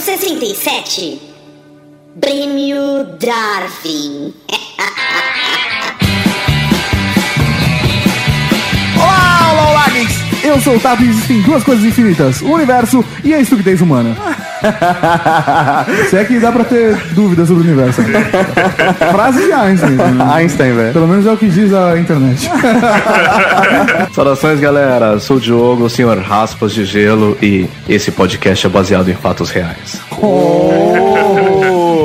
67. Prêmio Darwin. Olá, olá, olá, geeks! Eu sou o Tato e existem duas coisas infinitas: o universo e a estupidez humana. Se é que dá pra ter dúvidas sobre o universo. Frase de Einstein. né? Einstein, velho. Pelo menos é o que diz a internet. Saudações, galera. Sou o Diogo, o senhor Raspas de Gelo, e esse podcast é baseado em fatos reais.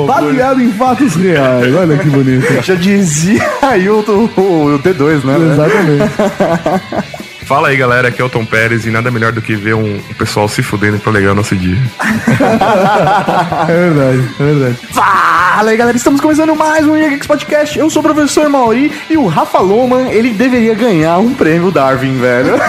Baseado em fatos reais. Olha que bonito. Já dizia aí o, o, o T2, né? Exatamente. Fala aí, galera, aqui é o Tom Pérez e nada melhor do que ver um, um pessoal se fudendo pra legal o nosso dia. É verdade, é verdade. Fala aí, galera. Estamos começando mais um Geeks Podcast. Eu sou o professor Mauri e o Rafa Loman, ele deveria ganhar um prêmio Darwin, velho.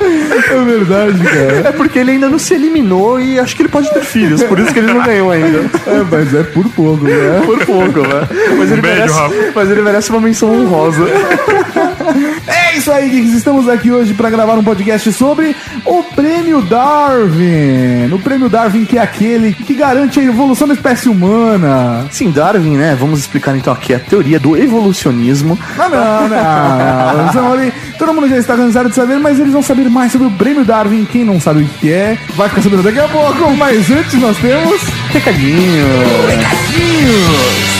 É verdade, cara. É porque ele ainda não se eliminou e acho que ele pode ter filhos, por isso que ele não ganhou ainda. É, mas é por pouco, né? Por pouco, né? Mas ele, beijo, merece, Rafa. mas ele merece uma menção honrosa. É isso aí, geeks. Estamos aqui hoje para gravar um podcast sobre o Prêmio Darwin. O Prêmio Darwin, que é aquele que garante a evolução da espécie humana. Sim, Darwin, né? Vamos explicar então aqui a teoria do evolucionismo. Não, não, não. Todo mundo já está cansado de saber, mas eles vão saber mais sobre o Prêmio Darwin. Quem não sabe o que é, vai ficar sabendo daqui a pouco. Mas antes nós temos. Recadinho. Recadinhos!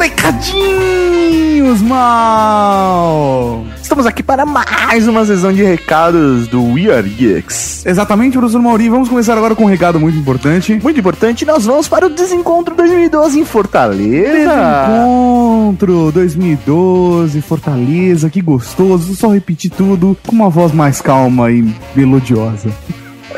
Recadinhos, mal! Estamos aqui para mais uma sessão de recados do We Are Geeks. Exatamente, professor Mauri. Vamos começar agora com um recado muito importante. Muito importante, nós vamos para o Desencontro 2012 em Fortaleza. Encontro 2012, Fortaleza, que gostoso. Só repetir tudo com uma voz mais calma e melodiosa.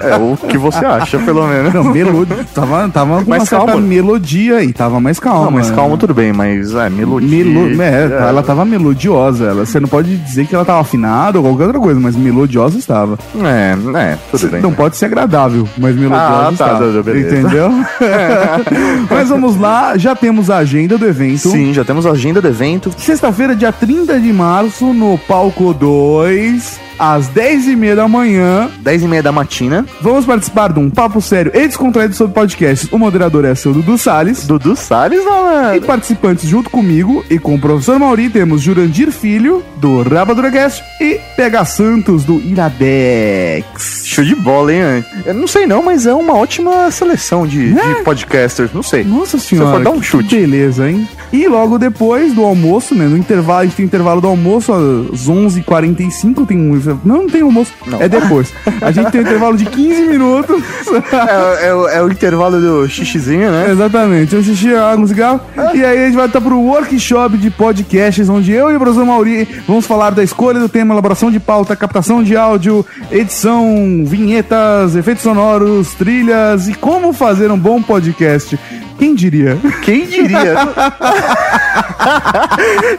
É o que você acha, pelo menos. Não, melodia. Tava, tava com Mais uma certa calma. melodia e tava mais calma. Não, mas calma, tudo bem, mas é melodia. Melo... É, ela tava melodiosa. Ela, você não pode dizer que ela tava afinada ou qualquer outra coisa, mas melodiosa estava. É, é, tudo bem. Não pode ser agradável, mas melodiosa Ah, tá, está. tudo bem. Entendeu? mas vamos lá, já temos a agenda do evento. Sim, já temos a agenda do evento. Sexta-feira, dia 30 de março, no Palco 2, às 10h30 da manhã. 10 e meia da matina. Vamos participar de um papo sério e descontraído sobre podcasts. O moderador é seu Dudu Salles. Dudu Salles, E mano. participantes junto comigo e com o professor Mauri temos Jurandir Filho, do Rapadura Cast, e Pega Santos, do Iradex. Show de bola, hein? Eu não sei não, mas é uma ótima seleção de, de podcasters. Não sei. Nossa Se senhora, for dar um chute. beleza, hein? E logo depois do almoço, né? No intervalo, a gente tem intervalo do almoço às 11h45. Tem um. Não, não tem almoço. Não. É depois. A gente tem um intervalo de 15 minutos. É, é o- é o intervalo do xixizinho, né? Exatamente. Um xixi, água, um cigarro. E aí a gente vai estar pro workshop de podcasts, onde eu e o professor Mauri vamos falar da escolha do tema, elaboração de pauta, captação de áudio, edição, vinhetas, efeitos sonoros, trilhas e como fazer um bom podcast. Quem diria? Quem diria?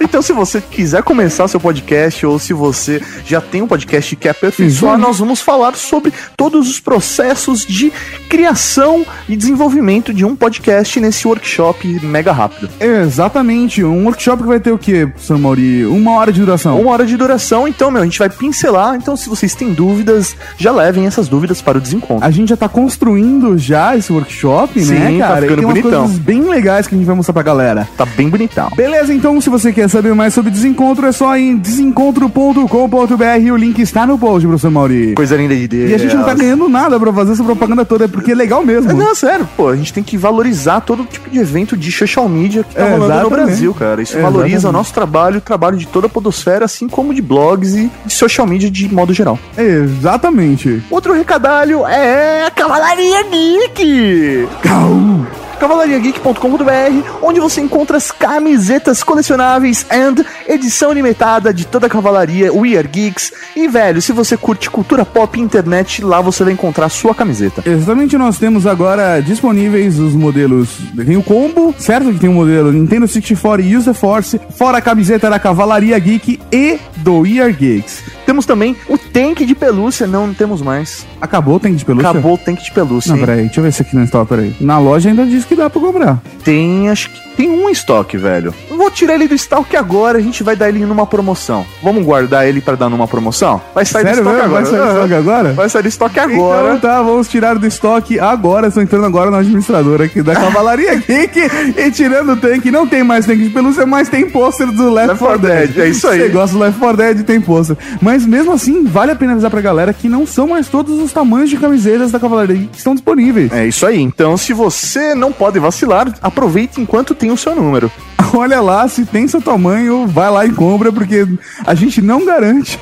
então, se você quiser começar seu podcast ou se você já tem um podcast e quer aperfeiçoar, Uhum. nós vamos falar sobre todos os processos de criação e desenvolvimento de um podcast nesse workshop mega rápido. Exatamente. Um workshop que vai ter o quê, Mauri? Uma hora de duração. Uma hora de duração, então, meu, a gente vai pincelar. Então, se vocês têm dúvidas, já levem essas dúvidas para o desencontro. A gente já tá construindo já esse workshop, Sim, né, tá cara? E ficando umas bonitão. coisas bem legais que a gente vai mostrar pra galera. Tá bem bonitão. Beleza, então se você quer saber mais sobre desencontro, é só em desencontro.com.br. O link está no post, professor Mauri. Coisa linda de Deus. E a gente não tá ganhando nada pra fazer essa propaganda toda, é porque é legal mesmo. Não, sério, pô, a gente tem que valorizar todo tipo de evento de social media que tá É, rolando no exatamente. Brasil, cara. Isso É, valoriza exatamente. o nosso trabalho, o trabalho de toda a podosfera, assim como de blogs e de social media de modo geral. Exatamente. Outro recadalho é a Cavalaria Geek! Cau. cavalariageek.com.br, onde você encontra as camisetas colecionáveis and edição limitada de toda a cavalaria We Are Geeks. E, velho, se você curte cultura pop e internet, lá você vai encontrar a sua camiseta. Exatamente, nós temos agora disponíveis os modelos. Tem o combo, certo? Que tem o modelo Nintendo 64 e User Force, fora a camiseta da Cavalaria Geek e do Ear Geeks. Temos também o tank de pelúcia. Não, não temos mais. Acabou o tanque de pelúcia? Acabou o tank de pelúcia. Não, hein? peraí, deixa eu ver se aqui não está, peraí. Na loja ainda diz que dá pra comprar. Tem, acho que tem um estoque, velho. Vou tirar ele do estoque agora, a gente vai dar ele numa promoção. Vamos guardar ele pra dar numa promoção? Vai sair Sério do estoque mesmo? agora. Vai sair do estoque agora? Vai sair do estoque agora. Então tá, vamos tirar do estoque agora. Estou entrando agora no administrador aqui da Cavalaria Geek e tirando o tanque. Não tem mais tanque de pelúcia, mas tem pôster do Left, Left 4 4 Dead. Dead, é isso aí. Você gosta do Left 4 Dead, tem pôster. Mas mesmo assim, vale a pena avisar pra galera que não são mais todos os tamanhos de camisetas da Cavalaria Geek que estão disponíveis. É isso aí. Então, se você não pode vacilar, aproveite enquanto tem o seu número. Olha lá, se tem seu tamanho, vai lá e compra, porque a gente não garante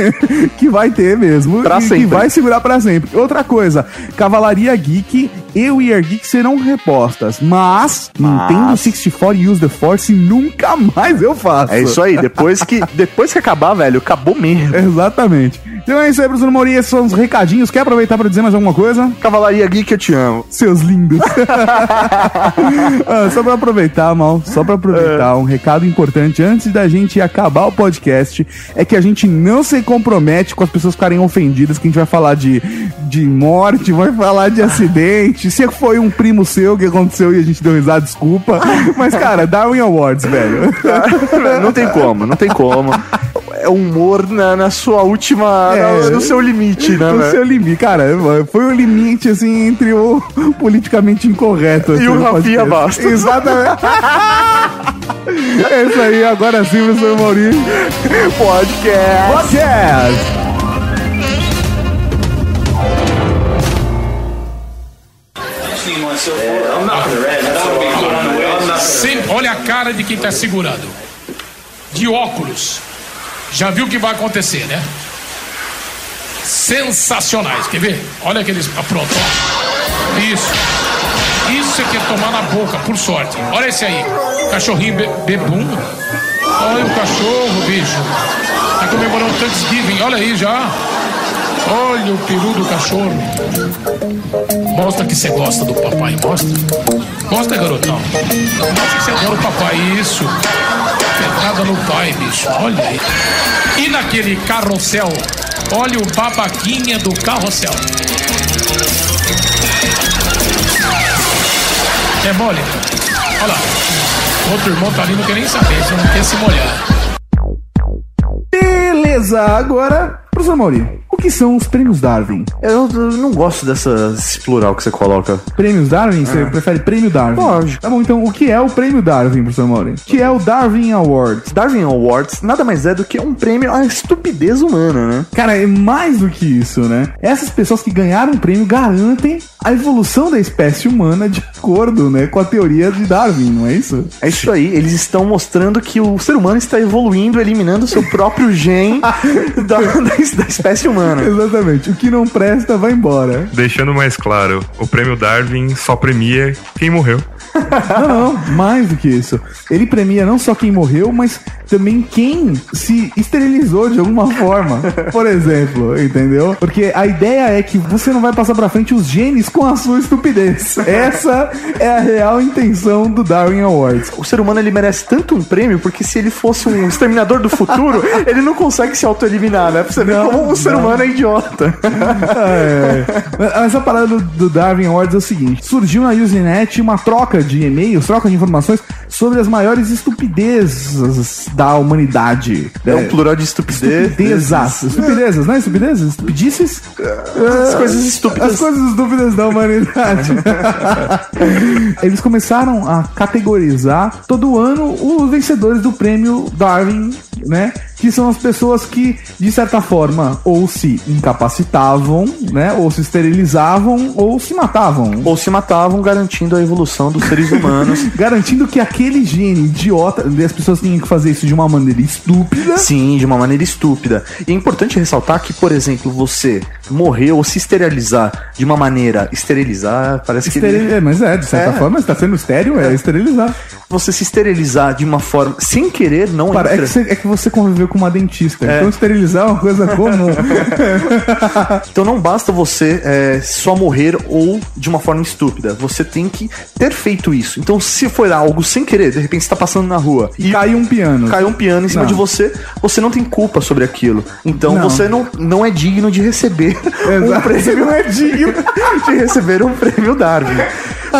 que vai ter mesmo. Pra e sempre. Que vai segurar pra sempre. Outra coisa, Cavalaria Geek e o Year Geek serão repostas, mas, Mas- Nintendo 64 Use the Force nunca mais eu faço. É isso aí. Depois que, depois que acabar, velho, acabou mesmo. Exatamente. Então é isso aí, professor Mauri, esses são os recadinhos. Quer aproveitar pra dizer mais alguma coisa? Cavalaria Geek, eu te amo. Seus lindos. Ah, só pra aproveitar, mal, só pra aproveitar, um recado importante antes da gente acabar o podcast é que a gente não se compromete com as pessoas ficarem ofendidas, que a gente vai falar de, de morte, vai falar de acidente. Se foi um primo seu que aconteceu e a gente deu risada, desculpa. Mas, cara, Darwin Awards, velho. não tem como, não tem como. É humor na, na sua última. É. na- no seu limite, né, O velho? seu limite, cara, foi o limite, assim, entre o politicamente incorreto. assim, o no Rafinha. Bastos. Exatamente. é isso aí, agora sim, professor Maurício. Podcast. Podcast! Sempre, olha a cara de quem tá segurando. De óculos. Já viu o que vai acontecer, né? Sensacionais. Quer ver? Olha aqueles. Ah, pronto, ó. Isso. Isso é que é tomar na boca, por sorte. Olha esse aí. Cachorrinho be bebum. Olha o cachorro, bicho. Tá comemorando Thanksgiving. Olha aí já. Olha o peru do cachorro. Mostra que você gosta do papai, mostra. Mostra, garotão. Mostra que você adora o papai, isso. Pegada no pai, bicho. Olha aí. E naquele carrossel? Olha o babaquinha do carrossel. É mole? Olha lá. Outro irmão tá ali, não quer nem saber, você não quer se molhar. Beleza, agora, professor Mauri, o que são os prêmios Darwin? Eu, eu não gosto dessa, desse plural que você coloca. Prêmios Darwin? Você prefere prêmio Darwin? Lógico. Tá bom, então o que é o prêmio Darwin, professor Mauri? O que é o Darwin Awards? Darwin Awards nada mais é do que um prêmio à estupidez humana, né? Cara, é mais do que isso, né? Essas pessoas que ganharam o prêmio garantem a evolução da espécie humana de acordo, né, com a teoria de Darwin, não é isso? É isso aí, eles estão mostrando que o ser humano está evoluindo, eliminando o seu próprio gene da, da, da espécie humana. Exatamente. O que não presta vai embora. Deixando mais claro, o prêmio Darwin só premia quem morreu. Não, não, mais do que isso. Ele premia não só quem morreu, mas também quem se esterilizou de alguma forma. Por exemplo, entendeu? Porque a ideia é que você não vai passar pra frente os genes com a sua estupidez. Essa é a real intenção do Darwin Awards. O ser humano ele merece tanto um prêmio porque se ele fosse um exterminador do futuro, ele não consegue se auto-eliminar, né? Pra você ver Não, como o ser não. humano é idiota. É. Mas a parada do, do Darwin Awards é o seguinte: surgiu na Usenet uma troca de e-mails, troca de informações sobre as maiores estupidezes da humanidade. É um plural de estupidez. Estupidezas. Estupidezes, não é estupidezes? Estupidices? As coisas estúpidas. As coisas estúpidas da humanidade. Eles começaram a categorizar todo ano os vencedores do prêmio Darwin, né? Que são as pessoas que, de certa forma, ou se incapacitavam, né? Ou se esterilizavam, ou se matavam. Ou se matavam, garantindo a evolução dos seres humanos. Garantindo que aquele gene idiota, as pessoas tinham que fazer isso de uma maneira estúpida. Sim, de uma maneira estúpida. E é importante ressaltar que, por exemplo, você morrer ou se esterilizar de uma maneira. Esterilizar, parece que. Esteril... É, mas é, de certa É. forma, está sendo estéreo, é esterilizar. Você se esterilizar de uma forma. sem querer, não Para, é, que você, é que você conviveu com uma dentista. Então esterilizar é uma coisa comum. Então não basta você é, só morrer ou de uma forma estúpida. Você tem que ter feito isso. Então, se for algo sem querer, de repente você tá passando na rua e cai um piano. caiu um piano em cima Não. de você, você não tem culpa sobre aquilo. Então Não. você não, não é digno de receber um Exato. prêmio. Não é digno de receber um prêmio Darwin.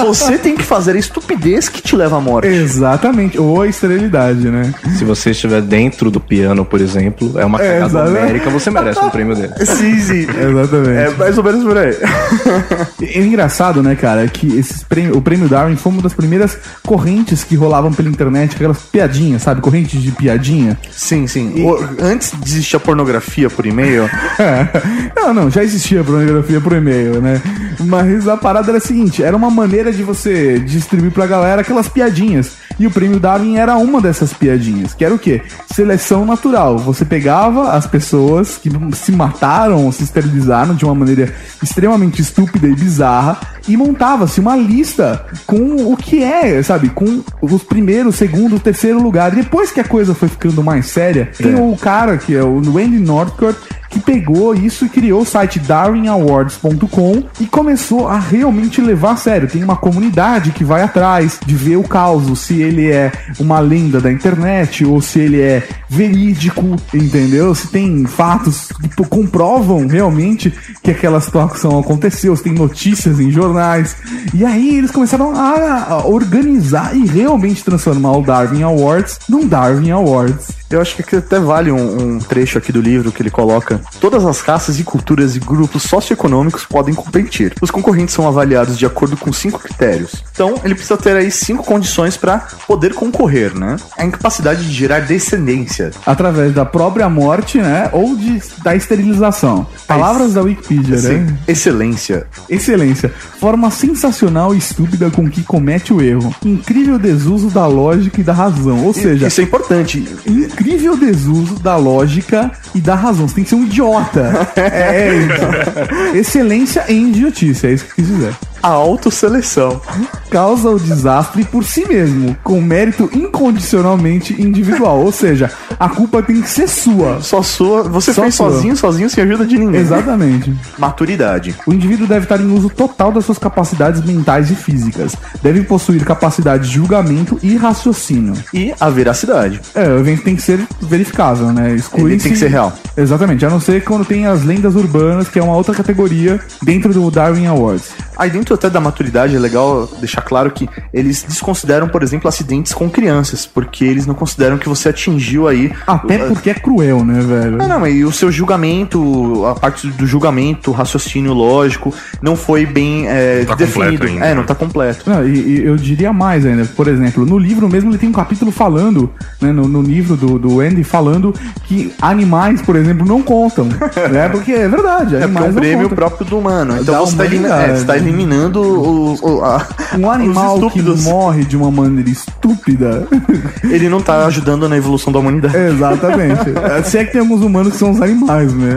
Você tem que fazer a estupidez que te leva à morte. Exatamente. Ou a esterilidade, né? Se você estiver dentro do piano, por exemplo, é uma É, cagada exatamente. numérica, você merece um prêmio dele. Sim, sim. Exatamente. É mais ou menos por aí. É engraçado, né, cara, que esses prêmio, o prêmio Darwin foi uma das primeiras correntes que rolavam pela internet, aquelas piadinhas, sabe? Correntes de piadinha. Sim, sim. O- antes de existir a pornografia por e-mail, não, não, já existia pornografia por e-mail, né? Mas a parada era a seguinte: era uma maneira de você distribuir pra galera aquelas piadinhas. E o prêmio Darwin era uma dessas piadinhas, que era o quê? Seleção natural. Você pegava as pessoas que se mataram ou se esterilizaram de uma maneira extremamente estúpida e bizarra e montava-se uma lista com o que é, sabe? Com os primeiros, segundo, terceiro lugar. Depois que a coisa foi ficando mais séria, tem o cara que é o Andy Northcott que pegou isso e criou o site darwinawards.com e começou a realmente levar a sério. Tem uma comunidade que vai atrás de ver o caso, se ele é uma lenda da internet ou se ele é verídico, entendeu? Se tem fatos que comprovam realmente que aquela situação aconteceu, se tem notícias em jornais. E aí eles começaram a organizar e realmente transformar o Darwin Awards num Darwin Awards. eu acho que até vale um, um trecho aqui do livro que ele coloca. Todas as raças e culturas e grupos socioeconômicos podem competir. Os concorrentes são avaliados de acordo com cinco critérios. Então, ele precisa ter aí cinco condições para poder concorrer, né? A incapacidade de gerar descendência. através da própria morte, né? Ou de, da esterilização. Palavras da Wikipedia, Sim. né? Excelência. Excelência. Forma sensacional e estúpida com que comete o erro. Incrível desuso da lógica e da razão. Ou seja, Isso é importante. incrível desuso da lógica e da razão. Você tem que ser um idiota. é, então. Excelência em idiotice, é isso que eu quis dizer. A autoseleção. Causa o desastre por si mesmo, com mérito incondicionalmente individual. Ou seja, a culpa tem que ser sua. Só sua. Você Só fez sua. sozinho, sozinho, sem ajuda de ninguém. Exatamente. Maturidade. O indivíduo deve estar em uso total das suas capacidades mentais e físicas. Deve possuir capacidade de julgamento e raciocínio. E a veracidade. É, o evento tem que ser verificável, né? Exclui Ele tem que ser real. Exatamente, a não ser quando tem as lendas urbanas, que é uma outra categoria dentro do Darwin Awards. Aí dentro até da maturidade é legal deixar claro que eles desconsideram, por exemplo, acidentes com crianças, porque eles não consideram que você atingiu aí. Até porque é cruel, né, velho? Não, não, e o seu julgamento, a parte do julgamento, raciocínio lógico, não foi bem é, Tá definido. completo ainda, é, não tá completo. Não, e, e eu diria mais ainda. Por exemplo, no livro mesmo ele tem um capítulo falando, né, no, no livro do, do Andy, falando que animais, por exemplo, não contam. né? Porque é verdade, É porque é um não prêmio próprio do humano. Então você tá, elimina- humanidade. é, tá eliminando o, o- a- Um os animal que morre de uma maneira estúpida. Ele não tá ajudando na evolução da humanidade. Exatamente. Se é que tem alguns humanos que são os animais, né?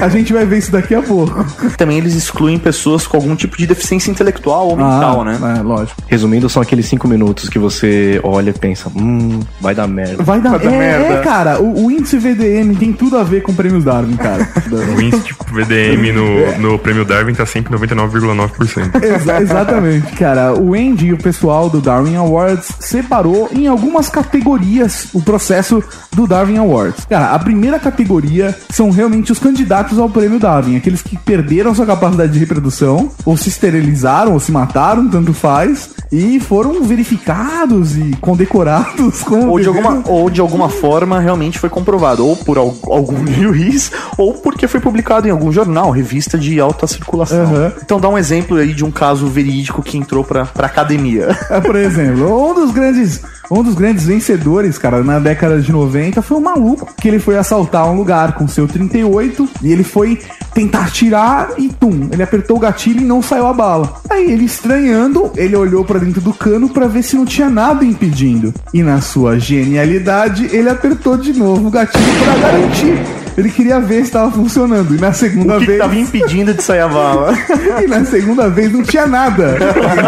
A gente vai ver isso daqui a pouco. Também eles excluem pessoas com algum tipo de deficiência intelectual ou mental, Ah, né? É, lógico. Resumindo, são aqueles cinco minutos que você olha e pensa, hum, vai dar merda. Vai dar, Vai dar é, merda. é, cara, o, o índice VDM tem tudo a ver com prêmios Darwin, cara. O índice tipo, VDM no, no prêmio Darwin tá sempre 99,9%. Exa- exatamente, cara. O Andy e o pessoal do Darwin Awards separou em algumas categorias o processo do Darwin Awards. Cara, a primeira categoria são realmente os candidatos ao prêmio Darwin, aqueles que perderam sua capacidade de reprodução, ou se esterilizaram, ou se mataram, tanto faz, e foram verificados e condecorados com Ou de, alguma, ou de alguma forma realmente foi comprovado, ou por al- algum juiz, ou porque foi publicado em algum jornal, revista de alta circulação. Aham. Então dá um exemplo aí de um caso verídico que entrou pra, pra academia. É, por exemplo, um dos grandes. Um dos grandes vencedores, cara, na década de 90 foi um maluco que ele foi assaltar um lugar com seu 38 e ele foi tentar tirar e tum, ele apertou o gatilho e não saiu a bala. Aí ele estranhando, ele olhou pra dentro do cano pra ver se não tinha nada impedindo. E na sua genialidade, ele apertou de novo o gatilho pra garantir. Ele queria ver se estava funcionando. E na segunda O que vez. tava impedindo de sair a bala? E na segunda vez não tinha nada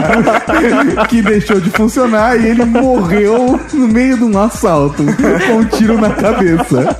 que deixou de funcionar e ele morreu no meio de um assalto com um tiro na cabeça.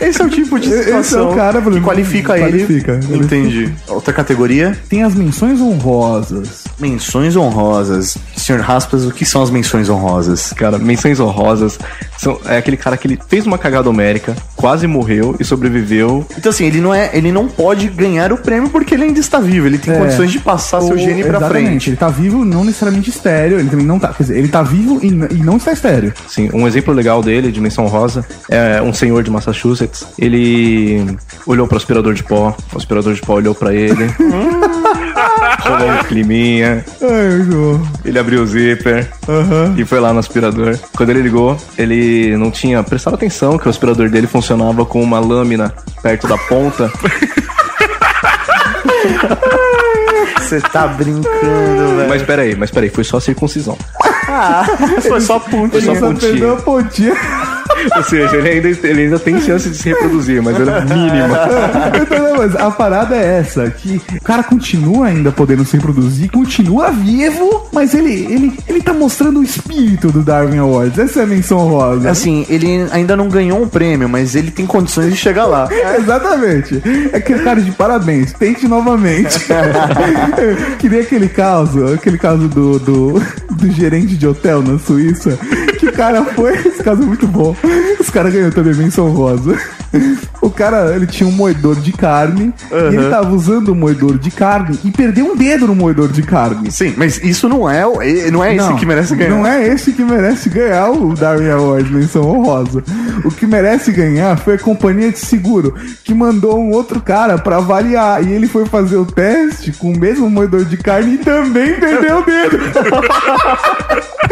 Esse é o tipo de Esse situação é o cara, que Bruno, qualifica, qualifica. ele. Entendi. Outra categoria? Tem as menções honrosas. Menções honrosas. Senhor Raspas, o que são as menções honrosas? Cara, menções honrosas. São, é aquele cara que ele fez uma cagada homérica, quase morreu e sobreviveu. Então assim, ele não é, ele não pode ganhar o prêmio porque ele ainda está vivo, ele tem É. condições de passar seu Ou- gene pra exatamente, frente. Ele tá vivo, não necessariamente estéreo. Ele também não tá. Quer dizer, ele tá vivo e, e não está estéreo. Sim, um exemplo legal dele, de menção rosa, é um senhor de Massachusetts. Ele olhou pro aspirador de pó, o aspirador de pó olhou pra ele. Rolou um climinha. Ai. Ele abriu o zíper e foi lá no aspirador. Quando ele ligou, ele não tinha prestado atenção que o aspirador dele funcionava com uma lâmina perto da ponta. Você tá brincando, velho. Mas peraí, mas peraí, foi só circuncisão. foi só ponte. Ele só só pontinha. perdeu a pontinha. Ou seja, ele ainda, ele ainda tem chance de se reproduzir, mas ela é mínima. Então, não, mas a parada é essa, que o cara continua ainda podendo se reproduzir, continua vivo, mas ele, ele, ele tá mostrando o espírito do Darwin Awards. Essa é a menção rosa. Assim, ele ainda não ganhou um prêmio, mas ele tem condições de chegar lá. Exatamente. É aquele cara de parabéns, tente novamente. que nem aquele caso, aquele caso do, do, do gerente de hotel na Suíça, que o cara foi, esse caso é muito bom. Esse cara ganhou também menção rosa. O cara, ele tinha um moedor de carne e ele tava usando o moedor de carne e perdeu um dedo no moedor de carne. Sim, mas isso não é, o- é- não é esse que merece ganhar. Não é esse que merece ganhar o Darwin Award, menção honrosa. O que merece ganhar foi a companhia de seguro, que mandou um outro cara pra avaliar. E ele foi fazer o teste com o mesmo moedor de carne e também perdeu o dedo.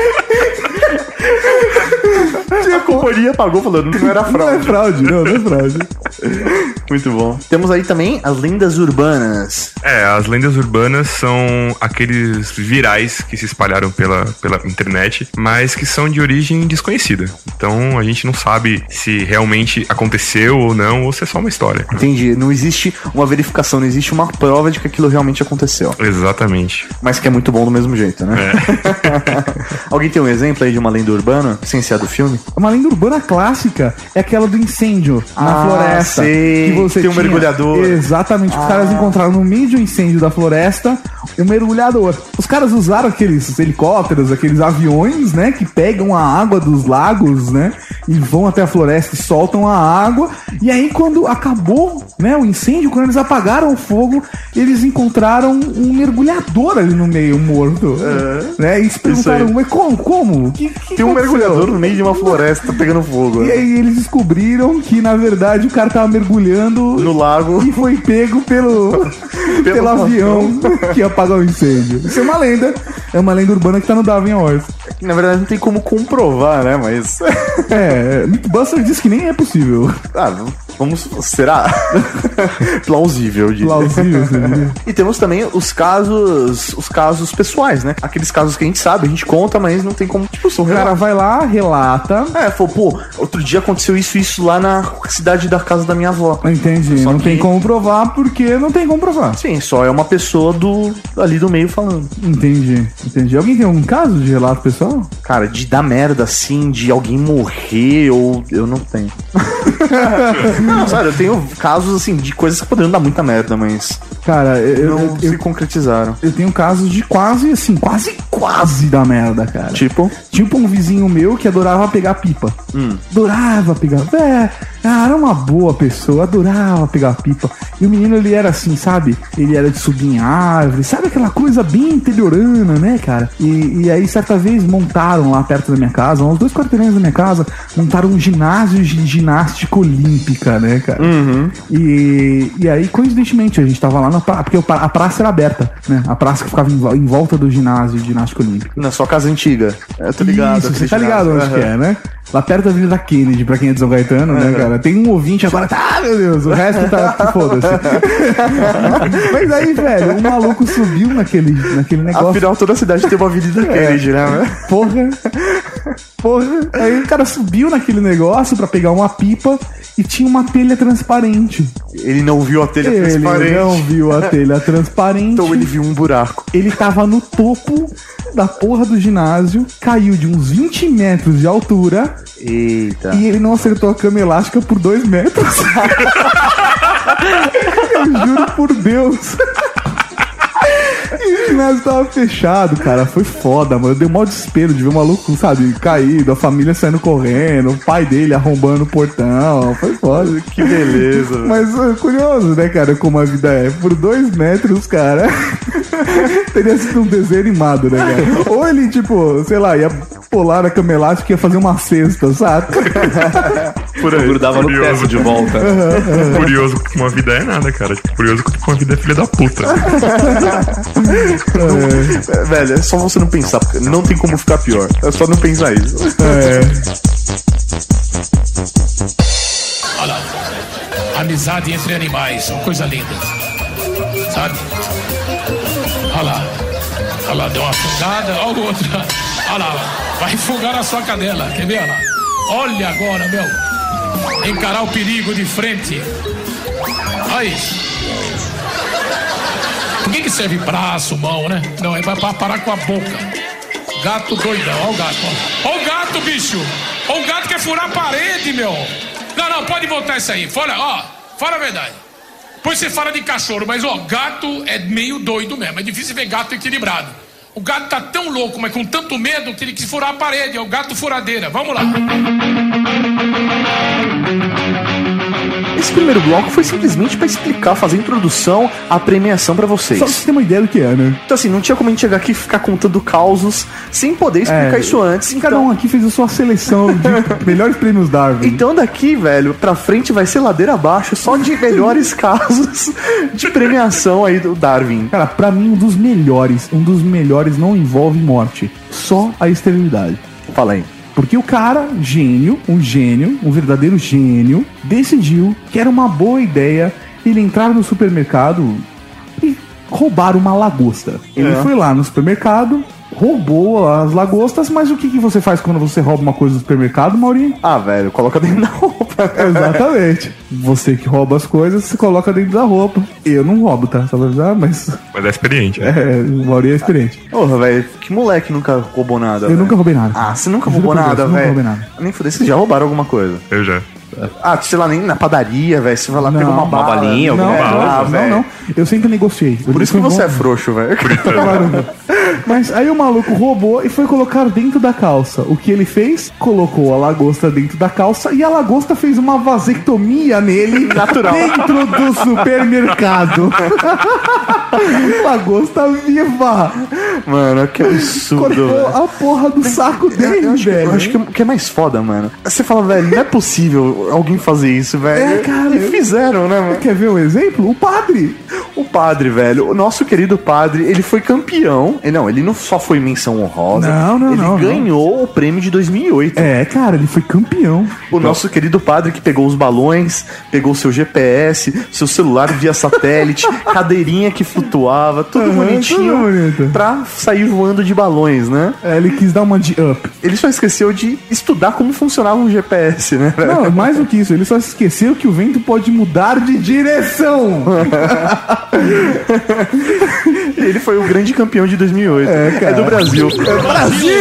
A companhia pagou falando que não era Não é fraude. fraude, não, não é fraude. Muito bom. Temos aí também as lendas urbanas. É, as lendas urbanas são aqueles virais que se espalharam pela, pela internet, mas que são de origem desconhecida. Então a gente não sabe se realmente aconteceu ou não, ou se é só uma história. Entendi. Não existe uma verificação, não existe uma prova de que aquilo realmente aconteceu. Exatamente. Mas que é muito bom do mesmo jeito, né? Alguém tem um exemplo aí de uma lenda urbana, sem ser a do filme? Uma lenda urbana clássica é aquela do incêndio na Ah, floresta. sei. Tem um mergulhador. Exatamente. Os caras encontraram no meio de um incêndio da floresta um mergulhador. Os caras usaram aqueles helicópteros, aqueles aviões, né? Que pegam a água dos lagos, né? E vão até a floresta e soltam a água. E aí, quando acabou, né? O incêndio, quando eles apagaram o fogo, eles encontraram um mergulhador ali no meio, morto. né? E se perguntaram, mas como? Como? Que, que Tem um aconteceu?" mergulhador no meio de uma floresta pegando fogo. E né? aí eles descobriram que, na verdade, o cara tava mergulhando No lago. e foi pego pelo, pelo, avião que apagou o incêndio. Isso é uma lenda. É uma lenda urbana que tá no Darwin Awards. Na verdade, não tem como comprovar, né? Mas. É, Mythbusters diz que nem é possível. ah, vamos. Será? Plausível, Plausível, você diria. E temos também os casos. Os casos pessoais, né? Aqueles casos que a gente sabe, a gente conta, mas não tem como. Tipo, O cara vai lá, relata. É, falou, pô, outro dia aconteceu isso isso lá na cidade da casa da minha avó. Entendi. Só não que- tem como provar porque não tem como provar. Sim, só é uma pessoa do ali do meio falando. Entendi, entendi. Alguém tem algum caso de relato pessoal? Cara, de dar merda assim, de alguém morrer ou. Eu não tenho. não, sério, eu tenho casos assim de coisas que poderiam dar muita merda, mas Cara, eu, não eu, se eu, concretizaram. eu tenho casos de quase, assim, quase, quase da merda, cara. Tipo, Tipo um vizinho meu que adorava pegar pipa. Adorava pegar. É, era uma boa pessoa, adorava pegar pipa. E o menino, ele era assim, sabe? Ele era de subir em árvore, sabe aquela coisa bem interiorana, né, cara? E, e aí, certa vez, montaram lá perto da minha casa, uns dois quarteirões da minha casa, montaram um ginásio de ginástica olímpica, né, cara? E, e aí, coincidentemente, a gente tava lá na praça, porque a praça era aberta, né? A praça que ficava em, em volta do ginásio de ginástica ginástica olímpica. Na sua casa antiga. Eu tô ligado. Isso, você tá ligado ginásio. onde Aham. é, né? Lá perto da Avenida Kennedy, pra quem é de São Gaetano, né, cara? Tem um ouvinte agora, tá, ah, meu Deus, o resto tá, que foda-se. Mas aí, velho, o maluco subiu naquele, naquele negócio. Afinal, toda a cidade tem uma avenida Kennedy, né? Porra. Porra. Aí o cara subiu naquele negócio pra pegar uma pipa e tinha uma telha transparente. Ele não viu a telha Ele transparente. não viu a telha transparente. Então ele viu um buraco. Ele tava no topo da porra do ginásio, caiu de uns 20 metros de altura Eita. e ele não acertou a cama elástica por 2 metros. Eu juro por Deus. Ginásio tava fechado, cara. Foi foda, mano. Deu maior desespero de ver o maluco, sabe, caído, a família saindo correndo, o pai dele arrombando o portão. Foi foda. Que beleza. Mas é curioso, né, cara, como a vida é. Por dois metros, cara, teria sido um desenho animado, né, cara? Ou ele, tipo, sei lá, ia pular na cama elástica e ia fazer uma cesta, sabe? Por aí. Grudava no curioso, teto de volta. curioso como a vida é nada, cara. Tipo, curioso como a vida é filha da puta. É, velho, é só você não pensar, porque não tem como ficar pior. É só não pensar isso. É. Olha lá. Amizade entre animais, uma coisa linda. Sabe? Olha lá. Olha lá, deu uma afogada. Olha o outro. Olha lá. Vai afogar a sua cadela. Quer ver? Olha lá. Olha agora, meu. Encarar o perigo de frente. Olha isso. Por que, que serve braço, mão, né? Não, é pra, parar com a boca. Gato doidão, olha o gato. Olha o gato, bicho! Olha o gato quer furar a parede, meu! Não, não, pode voltar isso aí. Fala, ó, fala a verdade. Pois você fala de cachorro, mas ó, gato é meio doido mesmo. É difícil ver gato equilibrado. O gato tá tão louco, mas com tanto medo que ele quis furar a parede. É o gato furadeira. Vamos lá. Esse primeiro bloco foi simplesmente pra explicar, fazer a introdução à premiação pra vocês. Só pra você ter uma ideia do que é, né? Então assim, não tinha como a gente chegar aqui e ficar contando causos sem poder explicar É, isso antes. Cada Então, um aqui fez a sua seleção de melhores prêmios Darwin. então daqui, velho, pra frente vai ser ladeira abaixo só de melhores casos de premiação aí do Darwin. Cara, pra mim, um dos melhores, um dos melhores não envolve morte. Só a esterilidade. Fala aí. Porque o cara, gênio, um gênio, um verdadeiro gênio, decidiu que era uma boa ideia ele entrar no supermercado e roubar uma lagosta. Ele É. foi lá no supermercado, roubou as lagostas, mas o que, que você faz quando você rouba uma coisa do supermercado, Maurinho? Ah, velho, coloca dentro da roupa. Exatamente. Você que rouba as coisas, você coloca dentro da roupa. Eu não roubo, tá? Só pra avisar, mas Mas é experiente. né? é, o Maurinho é experiente. Porra, velho, que moleque nunca roubou nada? Eu velho? nunca roubei nada. Ah, você nunca roubou nada, nunca velho? roubei nada. Nem fudei, vocês já roubaram alguma coisa. Eu já. Ah, sei lá, nem na padaria, velho. Você vai lá, pega uma, Uma balinha, Não, alguma Ah, não, não, não. Eu sempre negociei. Por isso que você é frouxo, velho. Mas aí o maluco roubou e foi colocar dentro da calça. O que ele fez? Colocou a lagosta dentro da calça e a lagosta fez uma vasectomia nele Natural. dentro do supermercado. lagosta viva! Mano, que absurdo, Cortou a porra do saco dele, Eu acho, que, velho. eu acho que, que é mais foda, mano. Você fala, velho, não é possível alguém fazer isso, velho. É, cara, E fizeram, né, mano? Quer ver um exemplo? O padre. O padre, velho, o nosso querido padre, ele foi campeão. Não, ele não só foi menção honrosa. Não, não, ele não, não. ganhou o prêmio de 2008. É, cara, ele foi campeão. O nosso querido padre que pegou os balões, pegou seu GPS, seu celular via satélite, cadeirinha que flutuava, tudo Aham, bonitinho tudo bonito. pra sair voando de balões, né? É, ele quis dar uma de up. Ele só esqueceu de estudar como funcionava um GPS, né? Não, mais do que isso, ele só esqueceu que o vento pode mudar de direção. Ele foi o grande campeão de 2008. É, cara. do Brasil. Brasil!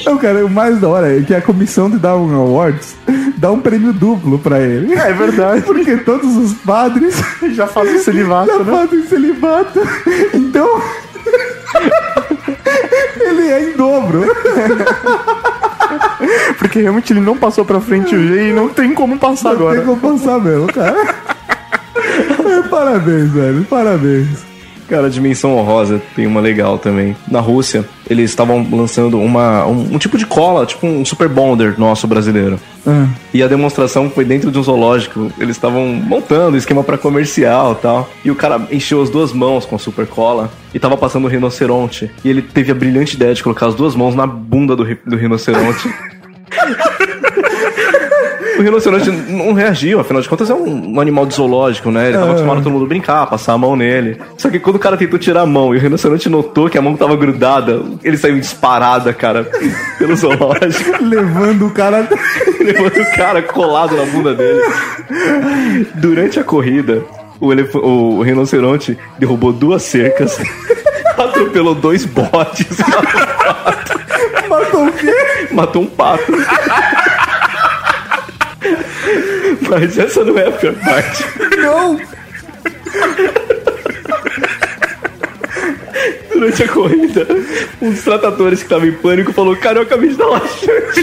Então, cara, o mais da hora é que a comissão de Darwin Awards dá um prêmio duplo pra ele. É verdade. Porque todos os padres Já faz o celibato, já né? fazem celibato. Então. ele é em dobro. Porque realmente ele não passou pra frente G e não tem como passar Não agora. tem como passar mesmo, cara. Parabéns, velho. Parabéns. Cara, Dimensão Honrosa tem uma legal também. Na Rússia, eles estavam lançando uma, um, um tipo de cola, tipo um Super Bonder nosso brasileiro. Ah, E a demonstração foi dentro de um zoológico. Eles estavam montando esquema pra comercial e tal. E o cara encheu as duas mãos com super cola e tava passando o rinoceronte. E ele teve a brilhante ideia de colocar as duas mãos na bunda do, do rinoceronte. O rinoceronte não reagiu, afinal de contas é um, um animal de zoológico, né? Ele tava acostumado a todo mundo brincar, passar a mão nele. Só que quando o cara tentou tirar a mão e o rinoceronte notou que a mão tava grudada, ele saiu disparada, cara, pelo zoológico, levando o cara. levando o cara colado na bunda dele. Durante a corrida, o, elef- o rinoceronte derrubou duas cercas, atropelou dois botes, Matou o quê? matou um pato. Mas essa não é a pior parte. Não! Durante a corrida, um dos tratadores que tava em pânico falou: Cara, eu acabei de dar laxante.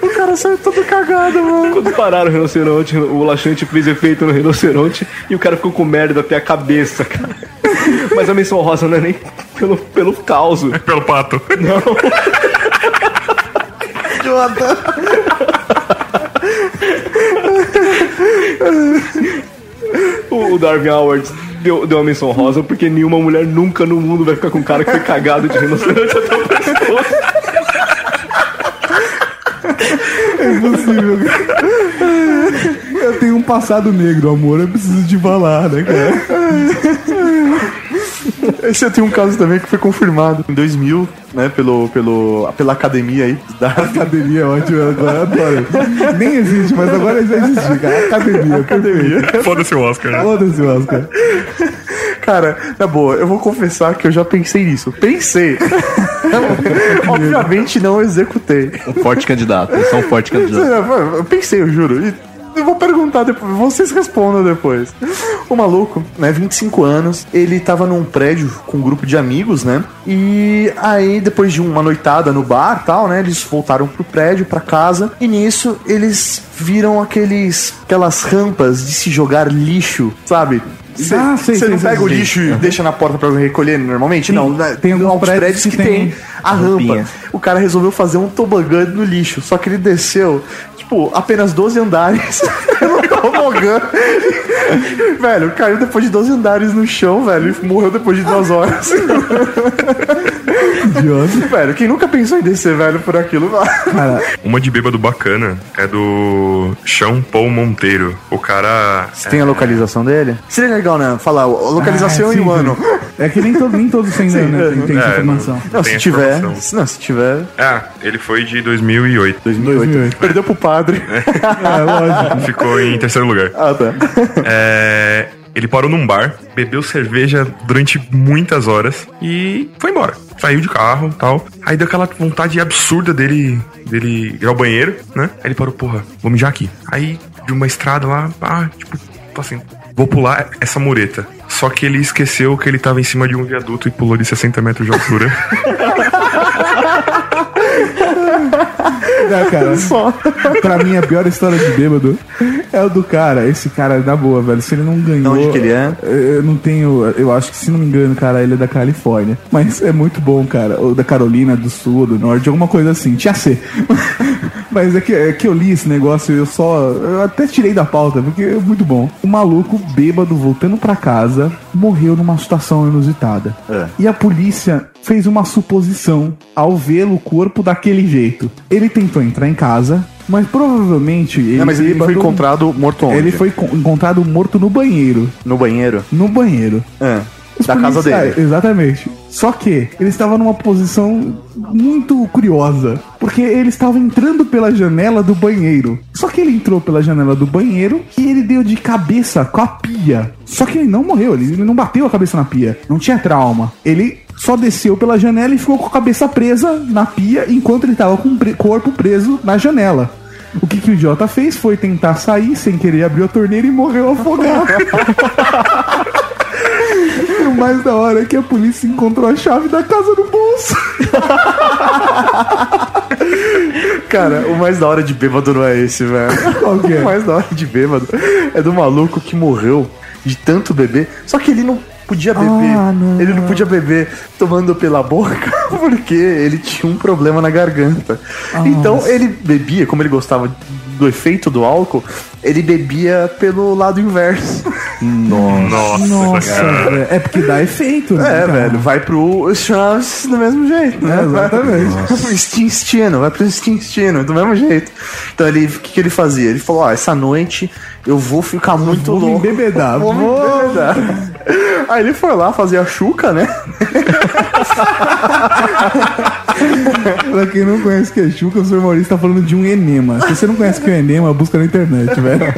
O cara saiu todo cagado, mano. Quando pararam o rinoceronte, o laxante fez efeito no rinoceronte e o cara ficou com merda até a cabeça, cara. Mas a menção rosa não é nem pelo, pelo caos. Pelo pato. O, o Darwin Awards deu, deu uma menção rosa porque nenhuma mulher nunca no mundo vai ficar com um cara que foi cagado de rinoceronte até o pescoço. Impossível, cara. Eu tenho um passado negro, amor. Eu preciso te falar, né, cara? Esse eu tenho um caso também que foi confirmado em 2000, né, pelo, pelo, pela academia aí da Academia é ótimo, eu adoro. Nem existe, mas agora já existe, cara. Academia, academia. Foda-se o Oscar. né? Foda-se, Oscar. Cara, na boa, eu vou confessar que eu já pensei nisso. Pensei. Obviamente não executei. Um forte candidato, são um forte candidato. Eu pensei, eu juro. E eu vou perguntar depois, vocês respondam depois. O maluco, né, 25 anos, ele tava num prédio com um grupo de amigos, né? E aí, depois de uma noitada no bar tal, né? Eles voltaram pro prédio, pra casa. E nisso, eles viram aqueles, aquelas rampas de se jogar lixo, sabe? Você Ah, não pega o lixo e deixa na porta pra recolher normalmente? não, né, tem alguns prédios prédios que tem tem a rampa. O cara resolveu fazer um tobogã no lixo, só que ele desceu, tipo, apenas 12 andares no tobogã. velho, caiu depois de 12 andares no chão, velho, e morreu depois de duas horas. Idiota. velho, quem nunca pensou em descer, velho, por aquilo? Cara, Uma de bêbado bacana é do Chão Paul Monteiro. O cara. Tem a localização dele? Seria legal, né? Falar a localização ah, e sim, o ano. É que nem, todo, nem todos têm, né, tem, tem essa É, informação. Não, Tem se tiver. informação. se- Não, se tiver. É, ele foi de 2008. 2008. 2008. Perdeu pro padre. É, lógico. Ficou em terceiro lugar. ah, tá. É, ele parou num bar, bebeu cerveja durante muitas horas e foi embora. Saiu de carro tal. Aí deu aquela vontade absurda dele, dele ir ao banheiro, né? Aí ele parou, porra, vou mijar aqui. Aí, de uma estrada lá, ah, tipo, assim, vou pular essa mureta. Só que ele esqueceu que ele tava em cima de um viaduto e pulou de 60 metros de altura. É, cara, pra mim a pior história de bêbado é o do cara. Esse cara, na boa, velho. Se ele não ganhou. Onde que ele é? Eu não tenho. Eu acho que, se não me engano, cara, ele é da Califórnia. Mas é muito bom, cara. Ou da Carolina do Sul, do Norte, alguma coisa assim. Tinha C. Mas é que, é que eu li esse negócio eu só. Eu até tirei da pauta, porque é muito bom. O maluco, bêbado, voltando pra casa, morreu numa situação inusitada. É. E a polícia fez uma suposição ao vê-lo o corpo daquele jeito. Ele tentou entrar em casa, mas provavelmente ele, Não, mas ele foi bêbado- encontrado morto onde? Ele foi con- encontrado morto no banheiro. No banheiro? No banheiro. É. Os Da casa dele. Exatamente. Só que ele estava numa posição muito curiosa. Porque ele estava entrando pela janela do banheiro. Só que ele entrou pela janela do banheiro e ele deu de cabeça com a pia. Só que ele não morreu, ele ele não bateu a cabeça na pia. Não tinha trauma. Ele só desceu pela janela e ficou com a cabeça presa na pia enquanto ele estava com o pre- corpo preso na janela. O que, que o idiota fez foi tentar sair sem querer abrir a torneira e morreu afogado. E o mais da hora é que a polícia encontrou a chave da casa no bolso. Cara, o mais da hora de bêbado não é esse, velho. Qual que é? O mais da hora de bêbado é do maluco que morreu de tanto beber. Só que ele não podia beber. Ah, não. Ele não podia beber tomando pela boca porque ele tinha um problema na garganta. Então ele bebia, como ele gostava do efeito do álcool, ele bebia pelo lado inverso. Nossa. Nossa. É porque dá efeito, né? É, cara? velho, vai pro Strauss do mesmo jeito, né? É, exatamente. Vai pro Stinstino, vai pro Stinstino, do mesmo jeito. Então ele, o que, que ele fazia? Ele falou, ó, essa noite eu vou ficar muito vou me louco. embebedar, Vou me vou- embebedar. Aí ele foi lá fazer a chuca, né? Pra quem não conhece o que é chuca, o senhor Maurício tá falando de um enema. Se você não conhece o que é enema, busca na internet, velho.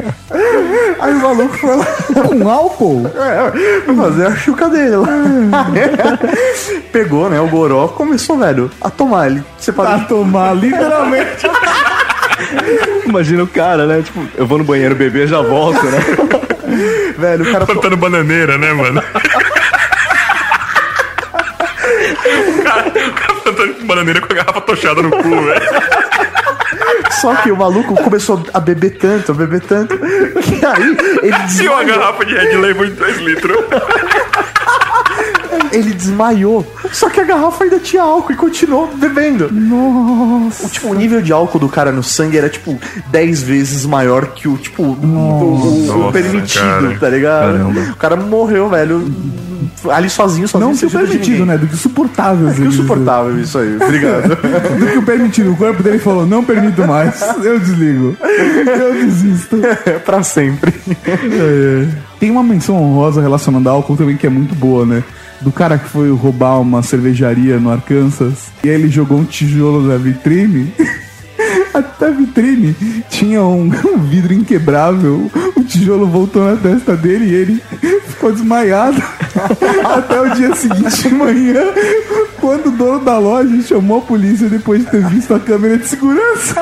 Aí o maluco foi lá Com álcool? é, fazer a chuca dele lá. Pegou, né, o goró, começou, velho, a tomar. Ele separou Pra tomar, literalmente. Imagina o cara, né? Tipo, eu vou no banheiro beber, já volto, né? Velho, o cara Plantando bananeira, né, mano? o, cara, o cara plantando bananeira com a garrafa tochada no cu, velho. Só que o maluco começou a beber tanto, a beber tanto, que aí ele E uma garrafa de Red Label de 2 litros. Ele desmaiou. Só que a garrafa ainda tinha álcool e continuou bebendo. Nossa. O, tipo, o nível de álcool do cara no sangue era, tipo, 10 vezes maior que o, tipo, o, o- o Nossa, permitido, cara. tá ligado? Caramba. O cara morreu, velho, ali sozinho, sozinho. Não que o permitido, né? Do que o suportável. É que assim, insuportável isso aí, obrigado. Do que o permitido. O corpo dele falou, não permito mais. Eu desligo. Eu desisto. pra sempre. É, é. Tem uma menção honrosa relacionada ao álcool também que é muito boa, né? Do cara que foi roubar uma cervejaria no Arkansas e aí ele jogou um tijolo na vitrine. Até a vitrine tinha um, um vidro inquebrável. O tijolo voltou na testa dele e ele ficou desmaiado. Até o dia seguinte de manhã, quando o dono da loja chamou a polícia depois de ter visto a câmera de segurança.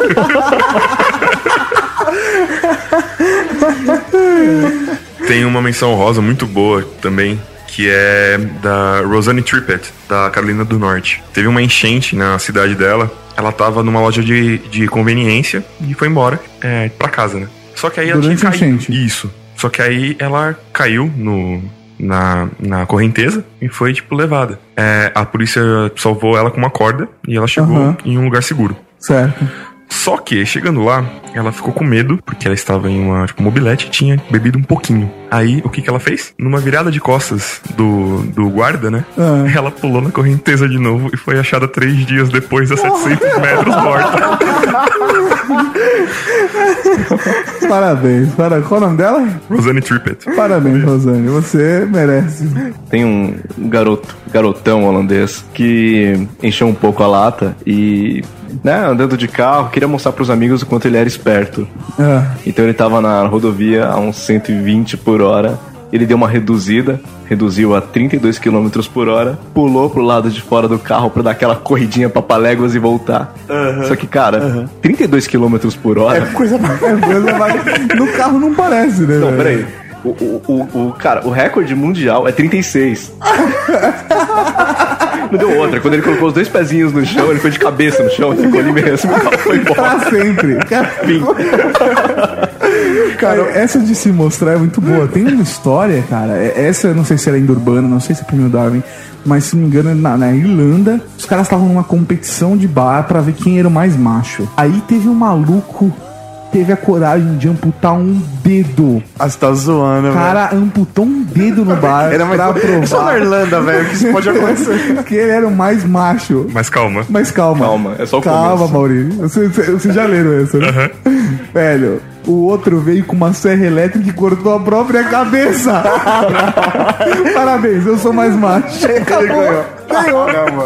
Tem uma menção rosa muito boa também, que é da Rosanne Trippett, da Carolina do Norte. Teve uma enchente na cidade dela. Ela tava numa loja de, de conveniência e foi embora é, pra casa, né? Só que aí ela Durante tinha caído. enchente. Isso. Só que aí ela caiu no, na, na correnteza e foi, tipo, levada. É, a polícia salvou ela com uma corda e ela chegou Aham. em um lugar seguro. Certo. Só que, chegando lá, ela ficou com medo, porque ela estava em uma tipo, mobilete e tinha bebido um pouquinho. Aí, o que, que ela fez? Numa virada de costas do, do guarda, né? Ah. Ela pulou na correnteza de novo e foi achada três dias depois, a 700 metros morta. Parabéns. Para... Qual o nome dela? Rosanne Trippett. Parabéns, Rosane. Você merece. Tem um garoto, garotão holandês que encheu um pouco a lata e, né, andando de carro, queria mostrar pros amigos o quanto ele era esperto. Ah, Então ele tava na rodovia a uns 120 por hora. Ele deu uma reduzida, reduziu a 32 km por hora, pulou pro lado de fora do carro pra dar aquela corridinha pra Paléguas e voltar. Só que, cara, 32 km por hora. coisa é coisa mais... No carro não parece, né? Não, peraí. O, o, o, o- cara, o recorde mundial é 36. Não deu outra. Quando ele colocou os dois pezinhos no chão, ele foi de cabeça no chão, ficou ali mesmo. Foi embora. Pra sempre. Cara, cara, essa de se mostrar é muito boa. Tem uma história, cara. é- Essa eu não sei se era ainda urbana, não sei se é prêmio Darwin. Mas se não me engano, na, na Irlanda, os caras estavam numa competição de bar pra ver quem era o mais macho. Aí teve um maluco teve a coragem de amputar um dedo. Ah, você tá zoando, O cara amputou um dedo no bar Era mais pra provar Só na Irlanda, velho, que isso pode acontecer. que ele era o mais macho. Mas calma. Mas calma. Calma, é só o Calma, começo. Maurício. Você, você, você já leram essa, né? Velho, o outro veio com uma serra elétrica e cortou a própria cabeça. Parabéns, eu sou mais macho. Acabou. ganhou. Ganhou.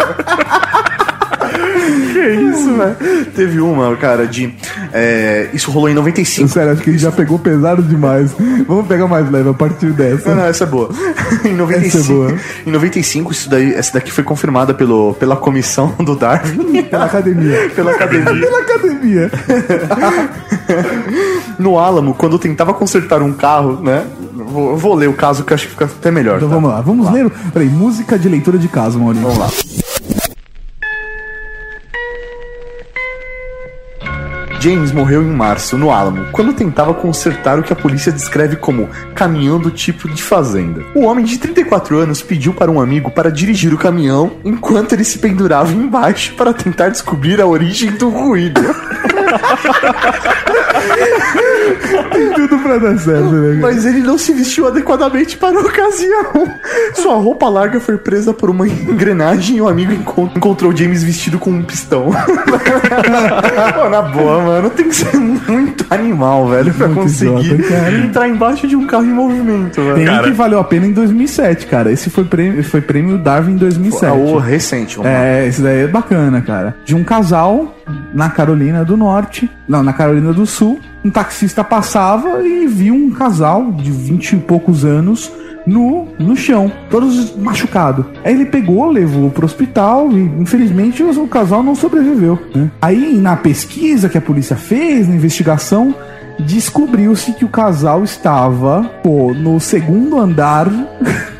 Que isso, velho. Teve uma, cara, de. é, isso rolou em 95. Sério, acho que ele já pegou pesado demais. Vamos pegar mais leve a partir dessa. Não, não, essa é boa. em 95, Essa é boa. Em 95, isso daí, essa daqui foi confirmada pelo, pela comissão do Darwin. Pela academia. pela academia. Pela academia. No Álamo, quando tentava consertar um carro, né? Vou, vou ler o caso que acho que fica até melhor. Então tá? vamos lá, vamos ler. o- Peraí, música de leitura de caso, Maurício. Vamos lá. James morreu em março, no Álamo, quando tentava consertar o que a polícia descreve como caminhão do tipo de fazenda. O homem de 34 anos pediu para um amigo para dirigir o caminhão enquanto ele se pendurava embaixo para tentar descobrir a origem do ruído. Tem tudo pra dar certo, né? Mas ele não se vestiu adequadamente para a ocasião. Sua roupa larga foi presa por uma engrenagem e o amigo encon- encontrou James vestido com um pistão. Pô, na boa, mano, tem que ser muito animal, velho, pra Muito conseguir idiota, entrar embaixo de um carro em movimento, velho. Tem um Cara. que valeu a pena em 2007, cara. Esse foi prêmio, foi prêmio Darwin em 2007. Ah, o recente, lá. É, esse daí é bacana, cara. De um casal na Carolina do Norte, não, na Carolina do Sul. Um taxista passava e viu um casal de vinte e poucos anos no, no chão, todos machucados. Aí ele pegou, levou pro hospital e infelizmente o, casal não sobreviveu. né? Aí na pesquisa que a polícia fez, na investigação, descobriu-se que o casal estava pô, no segundo andar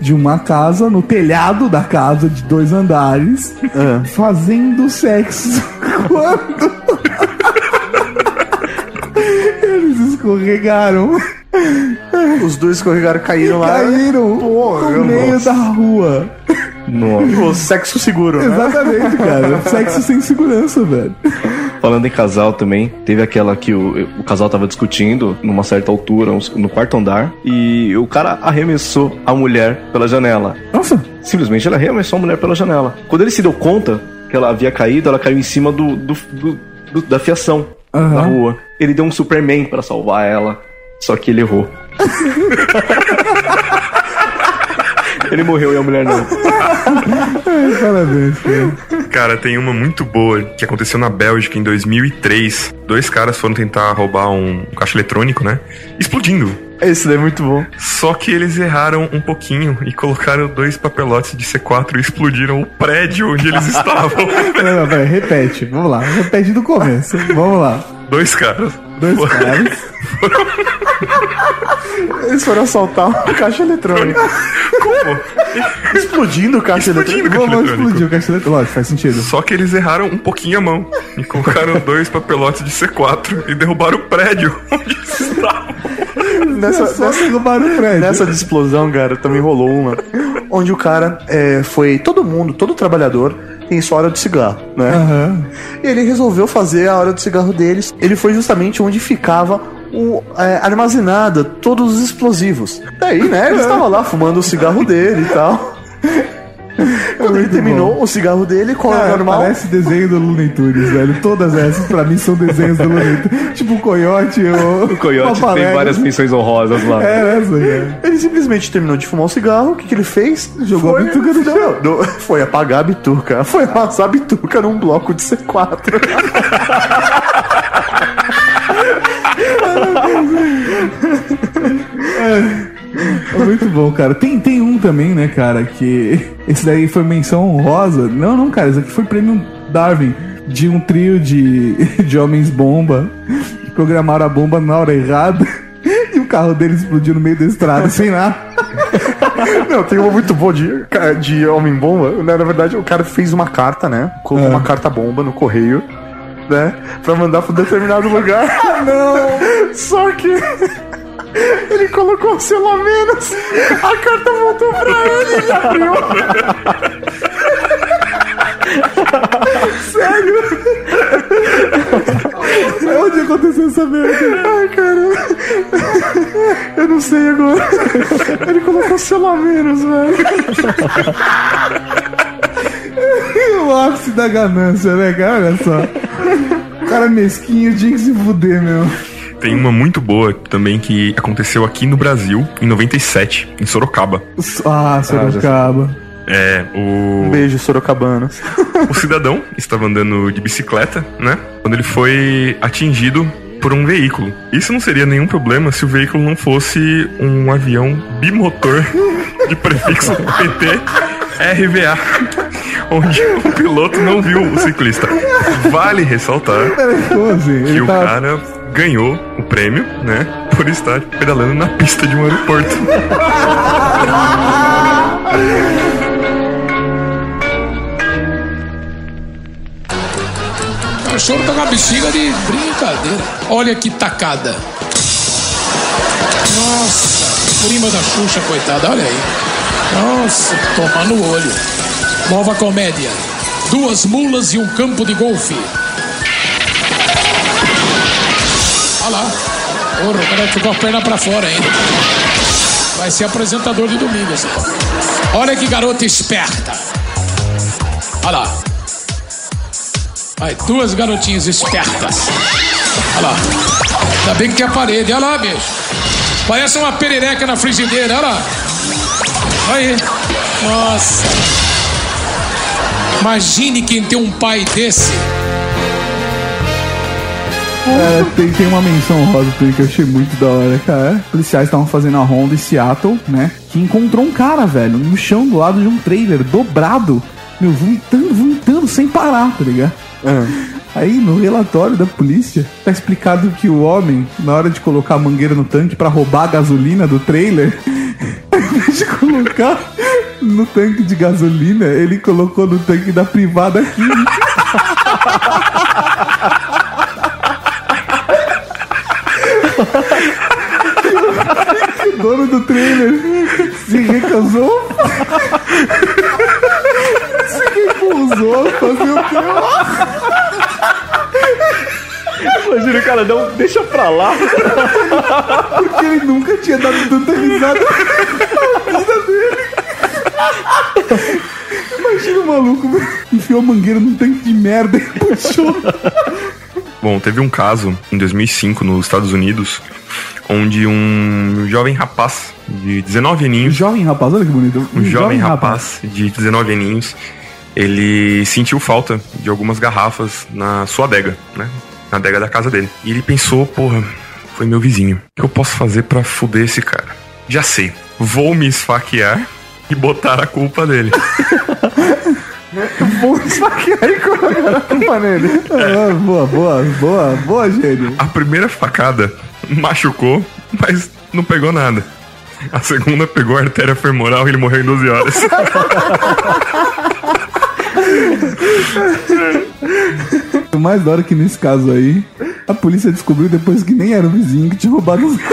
de uma casa, no telhado da casa de dois andares, fazendo sexo quando eles escorregaram Os dois escorregaram, caíram e lá. caíram Porra, no meio nossa. da rua. Pô, sexo seguro, né? Exatamente, cara. Sexo sem segurança, velho. Falando em casal também, teve aquela que o, o casal tava discutindo numa certa altura, no quarto andar, e o cara arremessou a mulher pela janela. Nossa, Simplesmente ele arremessou a mulher pela janela. Quando ele se deu conta que ela havia caído, ela caiu em cima do, do- do- do- da fiação Aham. da rua. Ele deu um Superman pra salvar ela, só que ele errou. ele morreu e a mulher não. parabéns, cara. Cara, tem uma muito boa que aconteceu na Bélgica em 2003. Dois caras foram tentar roubar um caixa eletrônico, né? Explodindo. Esse daí é muito bom. Só que eles erraram um pouquinho e colocaram dois papelotes de C4 e explodiram o prédio onde eles estavam. Não, não, peraí, repete. Vamos lá, repete do começo. Vamos lá. Dois caras. Dois caras. Eles foram assaltar o caixa eletrônico. Como? Explodindo o caixa Explodindo eletrônico. o caixa eletrônico. o caixa eletrônico. Lógico, faz sentido. Só que eles erraram um pouquinho a mão e colocaram dois papelotes de C4 e derrubaram o prédio onde eles estavam. Nessa, nessa, derrubaram o prédio. nessa de explosão, cara, também rolou uma. Onde o cara é, foi. Todo mundo, todo trabalhador tem sua hora de cigarro, né? E ele resolveu fazer a hora do cigarro deles. Ele foi justamente onde ficava o, é, armazenada todos os explosivos. Daí, né, ele estava lá fumando o cigarro dele e tal. Quando ele terminou o cigarro dele, qual é Cara, o normal? Parece desenho do Looney Tunes, velho. Todas essas, pra mim, são desenhos do Looney Tunes. Tipo o Coyote, o... O Coyote tem várias menções honrosas lá. É, essa, cara. Ele simplesmente terminou de fumar um cigarro, o que, que ele fez? Jogou a bituca no chão. Não, não, foi apagar a bituca. Foi amassar a bituca num bloco de C4. É muito bom, cara. Tem, tem um também, né, cara, que. Esse daí foi menção honrosa. Não, não, cara, esse aqui foi prêmio Darwin de um trio de, de homens bomba que programaram a bomba na hora errada e o carro deles explodiu no meio da estrada sem nada. Não, tem uma muito boa de, de homem-bomba. Na verdade, o cara fez uma carta, né? Colocou É. uma carta-bomba no correio, né? Pra mandar pra um determinado lugar. Não! Só que... Ele colocou o selo a menos, a carta voltou pra ele e ele abriu. Onde aconteceu essa merda? Ai, cara. Eu não sei agora. Ele colocou selo a menos, velho. O ápice da ganância, né, cara? Olha só. O cara mesquinho que se fuder, meu. Tem uma muito boa também que aconteceu aqui no Brasil em 97, em Sorocaba. Ah, Sorocaba. É, o. Um beijo, Sorocabanos. O cidadão estava andando de bicicleta, né? Quando ele foi atingido por um veículo. Isso não seria nenhum problema se o veículo não fosse um avião bimotor de prefixo PT RVA, onde o piloto não viu o ciclista. Vale ressaltar Como assim? que Ele o tava... cara ganhou o prêmio, né? Por estar pedalando na pista de um aeroporto. cachorro tá com a bexiga de brincadeira. Olha que tacada. Nossa, prima da Xuxa, coitada, olha aí. Nossa, toma no olho. Nova comédia. Duas mulas e um campo de golfe. Porra, o cara ficou a perna pra fora ainda. Vai ser apresentador de domingo, cara. Olha que garota esperta. Olha lá. Vai, duas garotinhas espertas. Olha lá. Ainda bem que tem a parede. Olha lá, bicho. Parece uma perereca na frigideira. Olha lá. Aí. Nossa. Imagine quem tem um pai desse. É, tem, tem uma menção rosa que eu achei muito da hora, cara. Policiais estavam fazendo a ronda em Seattle, né? Que encontrou um cara, velho, no chão do lado de um trailer, dobrado. Meu, vomitando, vomitando sem parar, tá ligado? Aí no relatório da polícia tá explicado que o homem, na hora de colocar a mangueira no tanque pra roubar a gasolina do trailer, ao invés de colocar no tanque de gasolina, ele colocou no tanque da privada química. Do trailer se recusou. se recusou a fazer o quê? Imagina o cara, não, deixa pra lá. Porque ele nunca tinha dado tanta risada na vida dele. Imagina o maluco enfiou a mangueira num tanque de merda e puxou. Bom, teve um caso em 2005 nos Estados Unidos onde um jovem rapaz de 19 aninhos, Jovem rapaz, olha que bonito. um jovem rapaz de 19 aninhos, ele sentiu falta de algumas garrafas na sua adega, né? Na adega da casa dele. E ele pensou, porra, foi meu vizinho. O que eu posso fazer pra fuder esse cara? Já sei. Vou me esfaquear e botar a culpa dele. Vou esfaquear e colocar a culpa nele. Ah, boa, boa, boa, boa, gênio. A primeira facada machucou, mas não pegou nada. A segunda pegou a artéria femoral e ele morreu em 12 horas. O mais da hora que nesse caso aí, a polícia descobriu depois que nem era o vizinho que tinha roubado os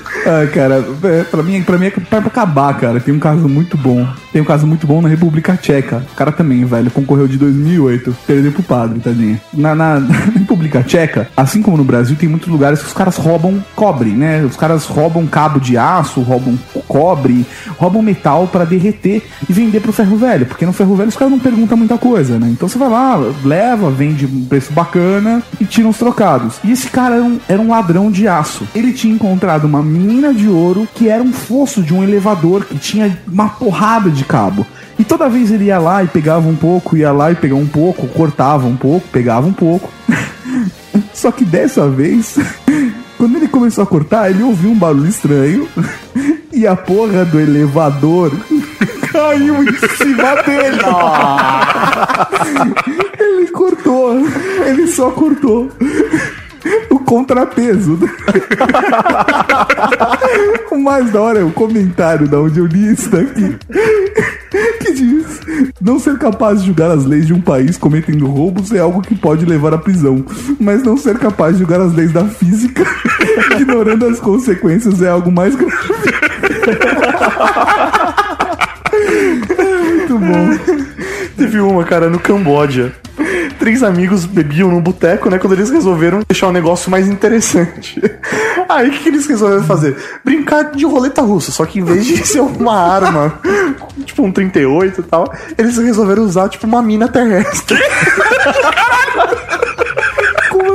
Ah, cara, é, pra mim, pra mim é pra acabar, cara. Tem um caso muito bom. Tem um caso muito bom na República Tcheca. O cara também, velho, concorreu de 2008. Perdeu pro padre, tadinho. Na, na, na República Tcheca, assim como no Brasil, tem muitos lugares que os caras roubam cobre, né? Os caras roubam cabo de aço, roubam cobre, roubam metal pra derreter e vender pro ferro velho. Porque no ferro velho os caras não perguntam muita coisa, né? Então você vai lá, leva, vende um preço bacana e tira uns trocados. E esse cara era um, era um ladrão de aço. Ele tinha encontrado uma mina de ouro que era um fosso de um elevador que tinha uma porrada de cabo. E toda vez ele ia lá e pegava um pouco, ia lá e pegava um pouco, cortava um pouco, pegava um pouco. Só que dessa vez, quando ele começou a cortar, ele ouviu um barulho estranho e a porra do elevador caiu em cima dele. Ele cortou, ele só cortou contrapeso. o mais da hora é o comentário da onde eu li isso daqui. Que diz: Não ser capaz de julgar as leis de um país cometendo roubos é algo que pode levar à prisão, mas não ser capaz de julgar as leis da física, ignorando as consequências, é algo mais grave. Muito bom. Teve uma, cara, no Camboja. Três amigos bebiam num boteco, né? Quando eles resolveram deixar o negócio mais interessante. Aí o que, eles resolveram fazer? Brincar de roleta russa. Só que em vez de ser uma arma, tipo um 38 e tal, eles resolveram usar tipo uma mina terrestre.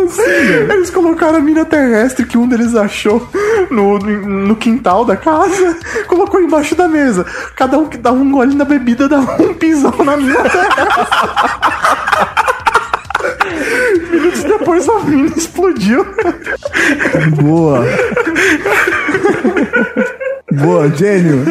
Assim? Eles colocaram a mina terrestre que um deles achou no, no quintal da casa, colocou embaixo da mesa. Cada um que dava um gole na bebida dava um pisão na mina terrestre. Minutos depois a mina explodiu. Boa. Boa, gênio.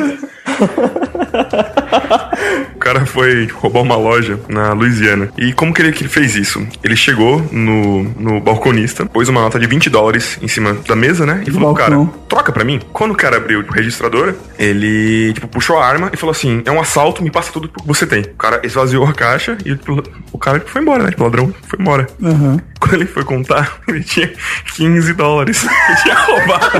Cara foi roubar uma loja na Louisiana. E como que ele, que ele fez isso? Ele chegou no, no balconista, pôs uma nota de 20 dólares em cima da mesa, né? E falou pro cara, balcão. troca pra mim. Quando o cara abriu o registrador, ele, tipo, puxou a arma e falou assim, é um assalto, me passa tudo que você tem. O cara esvaziou a caixa e tipo, o cara tipo, foi embora, né? Tipo, o ladrão foi embora. Aham. Quando ele foi contar, ele tinha 15 dólares. Ele tinha roubado.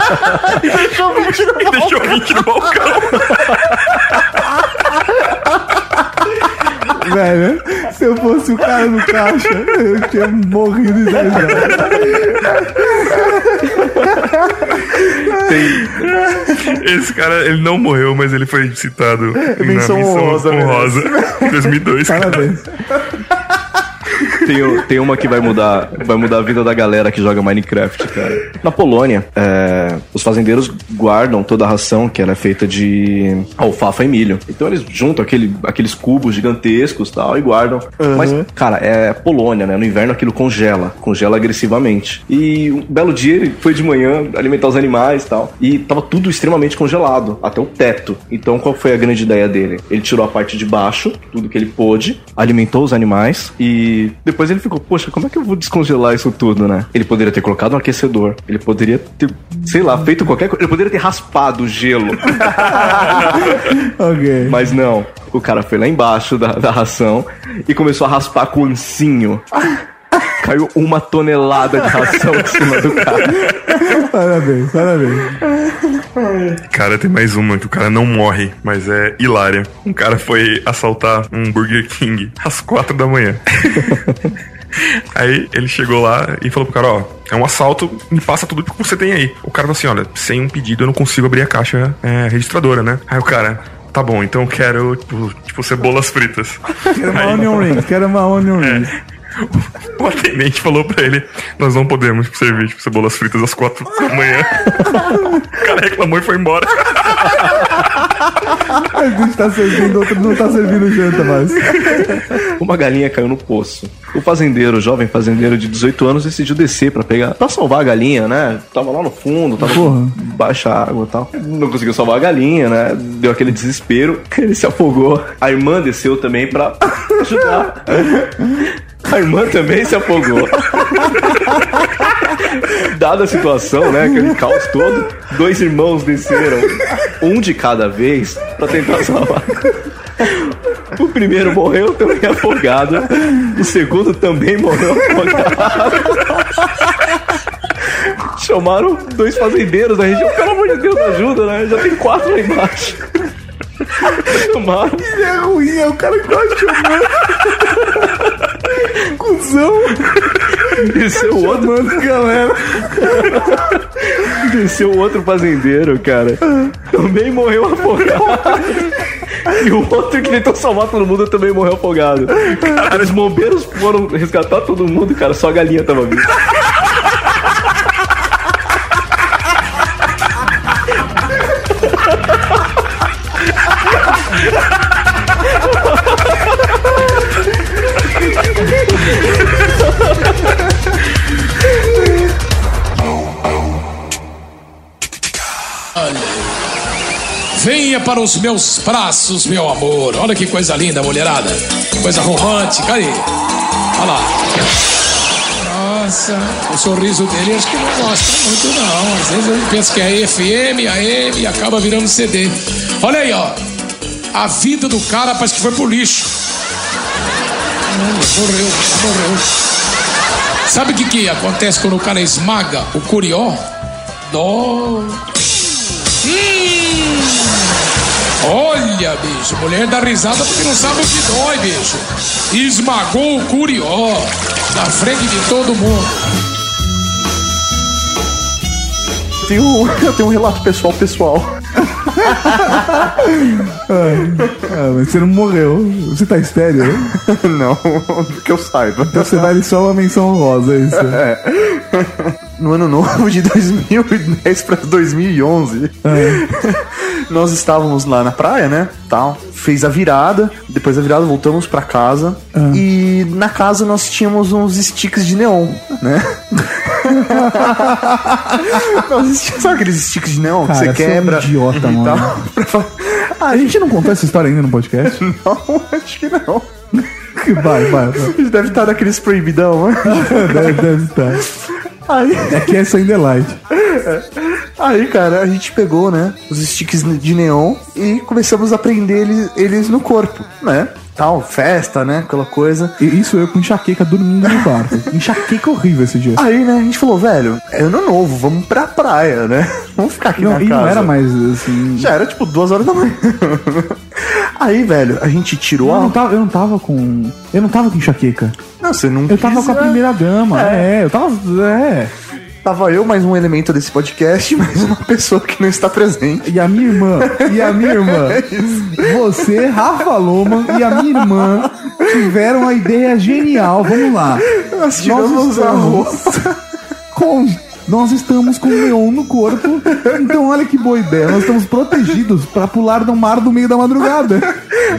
e deixou 20 no balcão. Velho, se eu fosse o cara no caixa, eu tinha morrido de risada. Esse cara, ele não morreu, mas ele foi citado Menção honrosa, honrosa em 2002. cara. Tem, tem uma que vai mudar, vai mudar a vida da galera que joga Minecraft, cara. Na Polônia, é, os fazendeiros guardam toda a ração que ela é feita de alfafa e milho. Então eles juntam aquele, aqueles cubos gigantescos tal e guardam. Mas, cara, é Polônia, né? No inverno aquilo congela, congela agressivamente. E um belo dia ele foi de manhã alimentar os animais e tal. E tava tudo extremamente congelado, até o teto. Então qual foi a grande ideia dele? Ele tirou a parte de baixo, tudo que ele pôde, alimentou os animais e depois ele ficou, poxa, como é que eu vou descongelar isso tudo, né? Ele poderia ter colocado um aquecedor, ele poderia ter, sei lá, feito qualquer coisa, ele poderia ter raspado o gelo. Ok. Mas não, o cara foi lá embaixo da, da ração e começou a raspar com o ancinho. Caiu uma tonelada de ração em cima do cara. Parabéns, parabéns. Cara, tem mais uma que o cara não morre, mas é hilária. Um cara foi assaltar um Burger King às quatro da manhã. Aí ele chegou lá e falou pro cara, ó, é um assalto, me passa tudo que você tem aí. O cara falou assim, olha, sem um pedido eu não consigo abrir a caixa é, registradora, né? Aí o cara, tá bom, então eu quero, tipo, tipo cebolas fritas. Quero uma Aí- onion rings, quero uma onion rings. O atendente falou pra ele: Nós não podemos servir tipo, cebolas fritas às quatro da manhã. o cara reclamou e foi embora. A gente tá servindo, outro não tá servindo janta mais. Uma galinha caiu no poço. O fazendeiro, o jovem fazendeiro de 18 anos, decidiu descer pra pegar, para salvar a galinha, né? Tava lá no fundo, tava Porra. baixa água e tal. Não conseguiu salvar a galinha, né? Deu aquele desespero, ele se afogou. A irmã desceu também pra ajudar. A irmã também se afogou. Dada a situação, né? Aquele caos todo, dois irmãos desceram, um de cada vez, pra tentar salvar. O primeiro morreu também afogado. O segundo também morreu afogado. Chamaram dois fazendeiros da região. Pelo amor de Deus, ajuda, né? Já tem quatro lá embaixo. Chamaram. É ruim, é o cara que de chamando. Cusão. Desceu o outro, Mano, galera. desceu o outro fazendeiro, cara. Também morreu afogado. E o outro que tentou salvar todo mundo também morreu afogado. Cara, os bombeiros foram resgatar todo mundo, cara. Só a galinha tava viva. Venha para os meus braços, meu amor. Olha que coisa linda, mulherada. Coisa romântica. Aí. Olha lá. Nossa, o sorriso dele acho que não gosta muito, não. Às vezes ele pensa que é FM, AM e acaba virando CD. Olha aí, ó. A vida do cara parece que foi pro lixo. Hum, Morreu, morreu. Sabe o que, que acontece quando o cara esmaga o curió? Dó. Hum. Olha, bicho, mulher dá risada porque não sabe o que dói, bicho. Esmagou o curió na frente de todo mundo. Tem um, eu tenho um relato pessoal pessoal. Ah, mas você não morreu. Você tá estéreo? Não, que eu saiba. Então você vale só uma menção honrosa, é isso. No ano novo de 2010 pra 2011, nós estávamos lá na praia, né? Tal. Fez a virada, depois da virada voltamos pra casa. E na casa nós tínhamos uns sticks de neon, né? Nós Sabe aqueles sticks de neon Cara, que você é um quebra? idiota, e mano. tal? A gente não contou essa história ainda no podcast? Não, acho que não. vai, vai, vai. Deve estar naqueles proibidão, né? Deve, deve estar. Aí, É que essa ainda é light. aí, cara, a gente pegou, né, os sticks de neon e começamos a prender eles, eles no corpo, né? Tal, festa, né? Aquela coisa. E isso eu com enxaqueca dormindo no quarto. Enxaqueca horrível esse dia. Aí, né, a gente falou, velho, é ano novo, vamos pra praia, né? Vamos ficar aqui Não, na e casa. não era mais assim. Já era tipo duas horas da manhã. Aí, velho, a gente tirou Eu a. não, tava, eu não tava com. Eu não tava com enxaqueca. Não, você não Eu tava quis, com a né? primeira dama. É, eu tava. É. Tava eu, mais um elemento desse podcast, mais uma pessoa que não está presente. E a minha irmã, e a minha irmã, você, Rafa Loman e a minha irmã tiveram a ideia genial. Vamos lá. Nós tiramos a roupa. com. Nós estamos com o neon no corpo. Então, olha que boa ideia. Nós estamos protegidos pra pular no mar do meio da madrugada.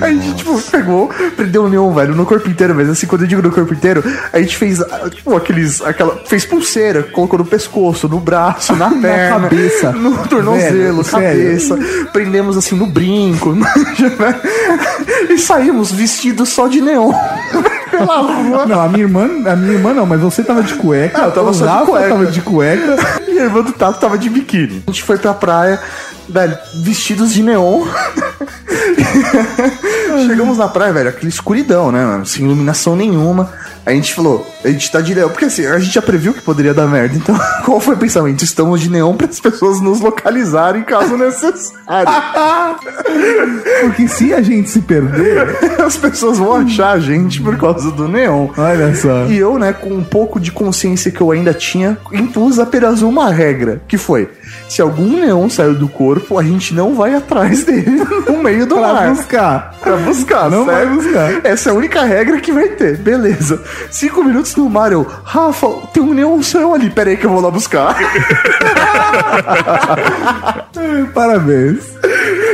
A gente, tipo, pegou, prendeu o neon, velho, no corpo inteiro, mas assim, quando eu digo no corpo inteiro, a gente fez, ah, tipo, aqueles, aquela, fez pulseira, colocou no pescoço, no braço, na perna, cabeça. no tornozelo, Velho, sério. cabeça, prendemos assim no brinco, e saímos vestidos só de neon. Pela rua. Não, a minha irmã, a minha irmã não, mas você tava de cueca. Ah, eu tava só de cueca. tava de cueca. E a irmã do Tato tava de biquíni. A gente foi pra praia, velho, vestidos de neon. Chegamos na praia, velho, aquela escuridão, né, mano? Sem iluminação nenhuma. A gente falou, a gente tá de neon. Porque assim, a gente já previu que poderia dar merda. Então, qual foi o pensamento? Estamos de neon para as pessoas nos localizarem caso necessário. Porque se a gente se perder, as pessoas vão achar a gente por causa do neon. olha só. E eu, né, com um pouco de consciência que eu ainda tinha, impus apenas uma regra, que foi: se algum neon saiu do corpo, a gente não vai atrás dele no meio do Pra mar. buscar. Pra buscar, Não vai certo? buscar. Essa é a única regra que vai ter, beleza. Cinco minutos no mar, eu, Rafa, tem um neon céu ali, pera aí que eu vou lá buscar. Parabéns.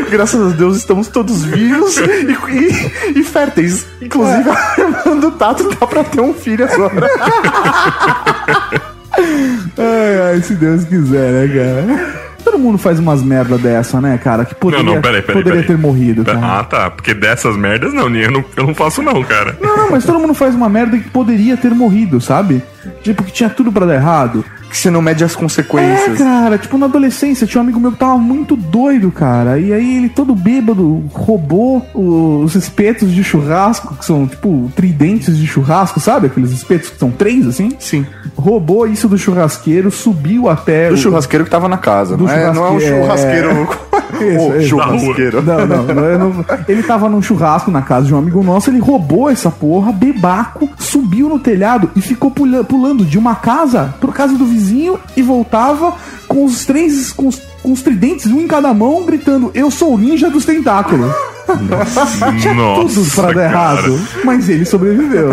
Graças a Deus estamos todos vivos e, e- e férteis. Inclusive, a irmã do Tato dá pra ter um filho agora. Ai, ai, se Deus quiser, né, cara? Todo mundo faz umas merda dessa, né, cara? Que poderia, Não, não, peraí, peraí. poderia peraí. ter morrido, Pera- cara. Ah, tá. Porque dessas merdas, não, eu não, eu não faço, não, cara. Não, não, mas todo mundo faz uma merda que poderia ter morrido, sabe? Tipo, que tinha tudo pra dar errado. Que você não mede as É, consequências. cara, tipo, na adolescência tinha um amigo meu que tava muito doido, cara. E aí ele todo bêbado roubou os espetos de churrasco, que são, tipo, tridentes de churrasco, sabe? Aqueles espetos que são três, assim. Sim. Roubou isso do churrasqueiro, subiu até. Do o- churrasqueiro que tava na casa. Do não, é, não é um churrasqueiro, churrasqueiro. Isso, isso. churrasqueiro. Não, não, não, Ele tava num churrasco na casa de um amigo nosso, ele roubou essa porra, bebaco, subiu no telhado e ficou pula- pulando de uma casa pro casa do vizinho e voltava com os três, com os, com os tridentes, um em cada mão, gritando: Eu sou o ninja dos tentáculos. Tinha tudo pra dar cara. errado, mas ele sobreviveu.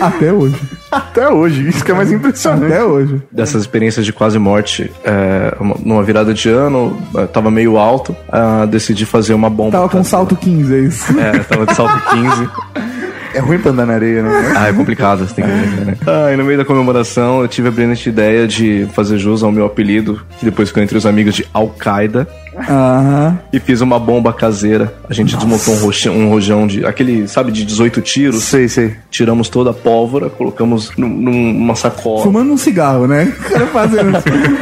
Até hoje. Até hoje, isso que é mais impressionante. Até hoje. dessas experiências de quase morte, é, uma- numa virada de ano, é, tava meio alto, ah, decidi fazer uma bomba. Tava com salto 15, é isso. É, tava de salto 15. É ruim pra andar na areia, né? Ah, é complicado, você tem que ver, né? Ah, e no meio da comemoração eu tive a brilhante ideia de fazer jus ao meu apelido, que depois ficou entre os amigos de Al-Qaeda, Aham. e fiz uma bomba caseira. A gente desmontou um rojão, um rojão de. aquele, sabe, de 18 tiros. Sei, sei. Tiramos toda a pólvora, colocamos num- numa sacola. Fumando um cigarro, né? O cara fazendo.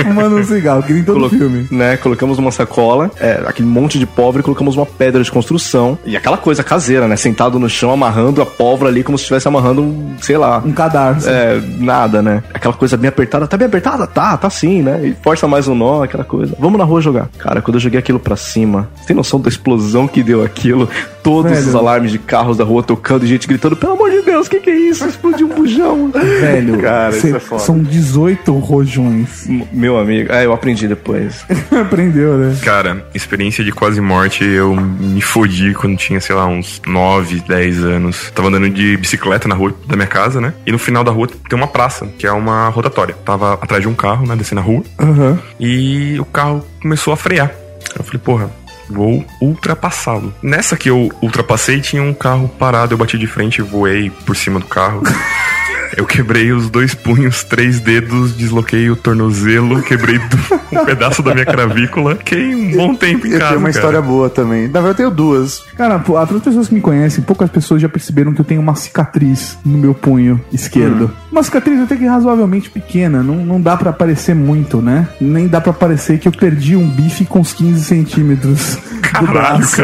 Fumando um cigarro, que nem todo Colo- filme. Né, colocamos uma sacola, é, aquele monte de pólvora e colocamos uma pedra de construção. E aquela coisa caseira, né? Sentado no chão, amarrando a pólvora ali como se estivesse amarrando um, sei lá. Um cadarço. É, nada, né? Aquela coisa bem apertada. Tá bem apertada? Tá, tá sim, né? E força mais um nó, aquela coisa. Vamos na rua jogar. Cara, quando eu joguei aquilo pra cima, você tem noção da explosão que deu aquilo? Todos Velho. os alarmes de carros da rua tocando e gente gritando: pelo amor de Deus, o que, que é isso? Explodiu um bujão. Velho, Cara, cê- isso é foda. são 18 rojões. M- Meu amigo, é, eu aprendi depois. Aprendeu, né? Cara, experiência de quase morte, eu me fodi quando tinha, sei lá, uns 9, 10 anos. Tava andando de bicicleta na rua da minha casa, né? E no final da rua tem uma praça, que é uma rotatória. Tava atrás de um carro, né? Descendo a rua. Aham. E o carro começou a frear. Eu falei, porra, vou ultrapassá-lo. Nessa que eu ultrapassei, tinha um carro parado, eu bati de frente e voei por cima do carro. Eu quebrei os dois punhos, três dedos, desloquei o tornozelo, quebrei do- um pedaço da minha cravícula. Fiquei um bom tempo em Eu casa. tenho uma cara. história boa também. Na verdade, eu tenho duas. Cara, pô, as pessoas que me conhecem, poucas pessoas já perceberam que eu tenho uma cicatriz no meu punho esquerdo. Uma cicatriz até que razoavelmente pequena, não, não dá pra aparecer muito, né? Nem dá pra parecer que eu perdi um bife com uns 15 centímetros do Caralho, braço.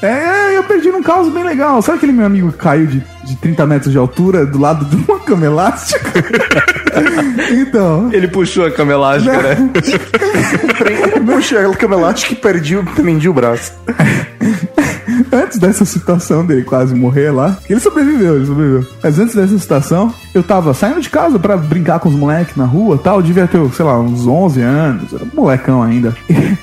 cara. É, eu perdi num caos bem legal. Sabe aquele meu amigo que caiu de, de 30 metros de altura do lado de uma cama elástica? então. Ele puxou a cama elástica, né? Puxa, a cama elástica e perdi, o- prendi o braço. antes dessa situação dele quase morrer lá, ele sobreviveu, ele sobreviveu. Mas antes dessa situação, eu tava saindo de casa pra brincar com os moleques na rua tal. Eu devia ter, sei lá, uns 11 anos, era um molecão ainda.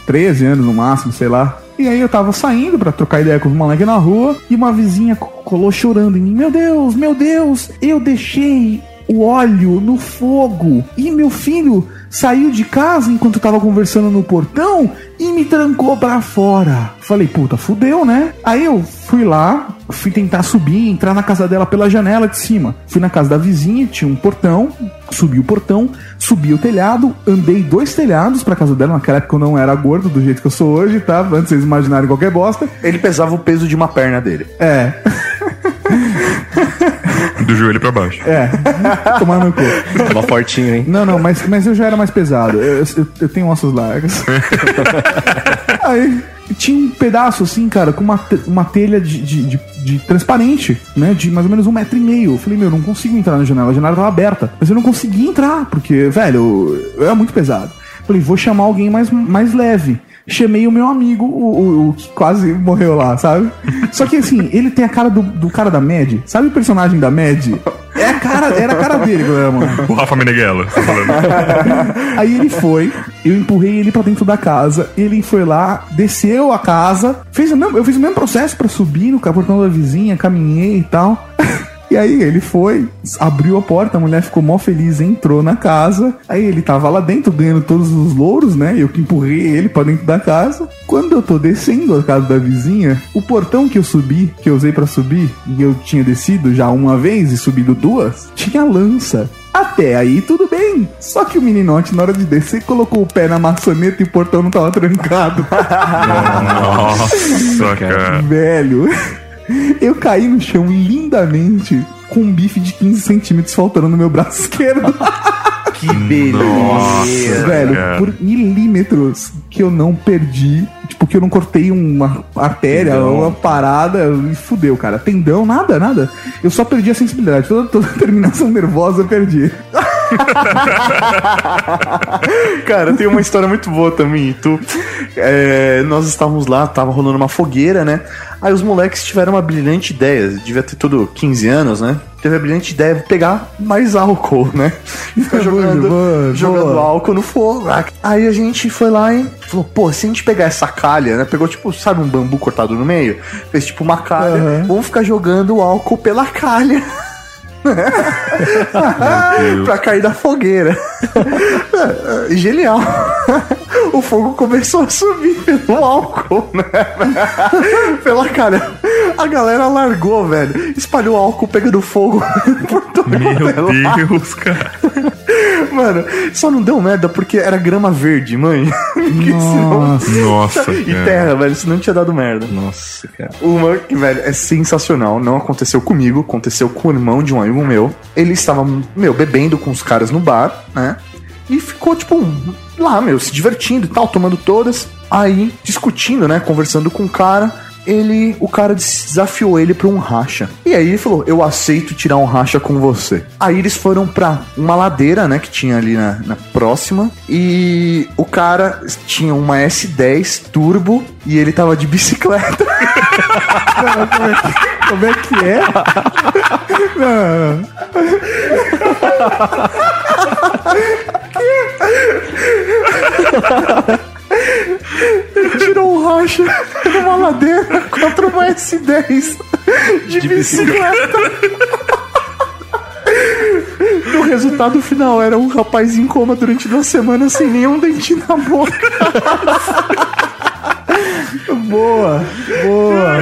13 anos no máximo, sei lá. E aí eu tava saindo pra trocar ideia com os moleques na rua e uma vizinha co- colou chorando em mim. Meu Deus, meu Deus, eu deixei o óleo no fogo e meu filho saiu de casa enquanto eu tava conversando no portão e me trancou pra fora. Falei, puta, fudeu, né? Aí eu fui lá, fui tentar subir, entrar na casa dela pela janela de cima. Fui na casa da vizinha, tinha um portão, subi o portão, subi o telhado, andei dois telhados pra casa dela. Naquela época eu não era gordo do jeito que eu sou hoje, tá? Antes vocês imaginarem qualquer bosta. Ele pesava o peso de uma perna dele. É, Do joelho pra baixo. é. Tomar no cu. Tava fortinho, hein? Não, não, mas, mas eu já era mais pesado. Eu, eu, eu tenho ossos largos. Aí tinha um pedaço assim, cara, com uma, uma telha de, de, de- de transparente, né? De mais ou menos um metro e meio. Eu falei, meu, eu não consigo entrar na janela. A janela tava aberta. Mas eu não consegui entrar, porque, velho, eu era muito pesado. Falei, vou chamar alguém mais, mais leve. Chamei o meu amigo, o, o- o que quase morreu lá, sabe? Só que assim, ele tem a cara do, do cara da Mad. Sabe o personagem da Mad? É a cara, era a cara dele, galera, mano. O Rafa Meneghella, tá falando. Aí ele foi, eu empurrei ele pra dentro da casa, ele foi lá, desceu a casa, fez o mesmo, eu fiz o mesmo processo pra subir no portão da vizinha, caminhei e tal. E aí ele foi, abriu a porta, a mulher ficou mó feliz, entrou na casa. Aí ele tava lá dentro ganhando todos os louros, né? Eu que empurrei ele pra dentro da casa. Quando eu tô descendo a casa da vizinha, o portão que eu subi, que eu usei pra subir, e eu tinha descido já uma vez e subido duas, tinha lança. Até aí tudo bem. Só que o meninote, na hora de descer, colocou o pé na maçaneta e o portão não tava trancado. Nossa, cara. Velho, eu caí no chão lindamente com um bife de 15 centímetros faltando no meu braço esquerdo. Que beleza. Velho, cara. por milímetros que eu não perdi. Tipo, que eu não cortei uma artéria, uma parada e fudeu, cara. Tendão, nada, nada. Eu só perdi a sensibilidade. Toda, toda a terminação nervosa eu perdi. Cara, tem uma história muito boa também. Tu, é, nós estávamos lá, tava rolando uma fogueira, né? Aí os moleques tiveram uma brilhante ideia, devia ter tudo 15 anos, né? Teve a brilhante ideia de pegar mais álcool, né? E ficar jogando, boa, jogando boa. álcool no fogo. Aí a gente foi lá e falou, pô, se a gente pegar essa calha, né? Pegou tipo, sabe, um bambu cortado no meio? Fez tipo uma calha. Aham. Vamos ficar jogando o álcool pela calha. pra cair da fogueira. Genial. O fogo começou a subir pelo álcool, né? Pela cara. A galera largou, velho. Espalhou álcool pegando fogo por todo Meu Deus, cara. Mano, só não deu merda porque era grama verde, mãe. Porque senão- Nossa. Nossa, E cara. terra, velho, senão tinha dado merda. Nossa, cara. Uma que, velho, é sensacional. Não aconteceu comigo, aconteceu com o irmão de um amigo meu. Ele estava, meu, bebendo com os caras no bar, né? E ficou, tipo, lá, meu, se divertindo e tal, tomando todas. Aí, discutindo, né? Conversando com o cara. Ele, o cara desafiou ele pra um racha. E aí ele falou: Eu aceito tirar um racha com você. Aí eles foram pra uma ladeira, né? Que tinha ali na, na próxima. E o cara tinha uma S10 turbo e ele tava de bicicleta. Como é que é? Não. tirou um racha numa ladeira contra uma S10 de, bicicleta. O resultado final era um rapaz em coma durante duas semanas sem nenhum dente na boca. Boa, boa.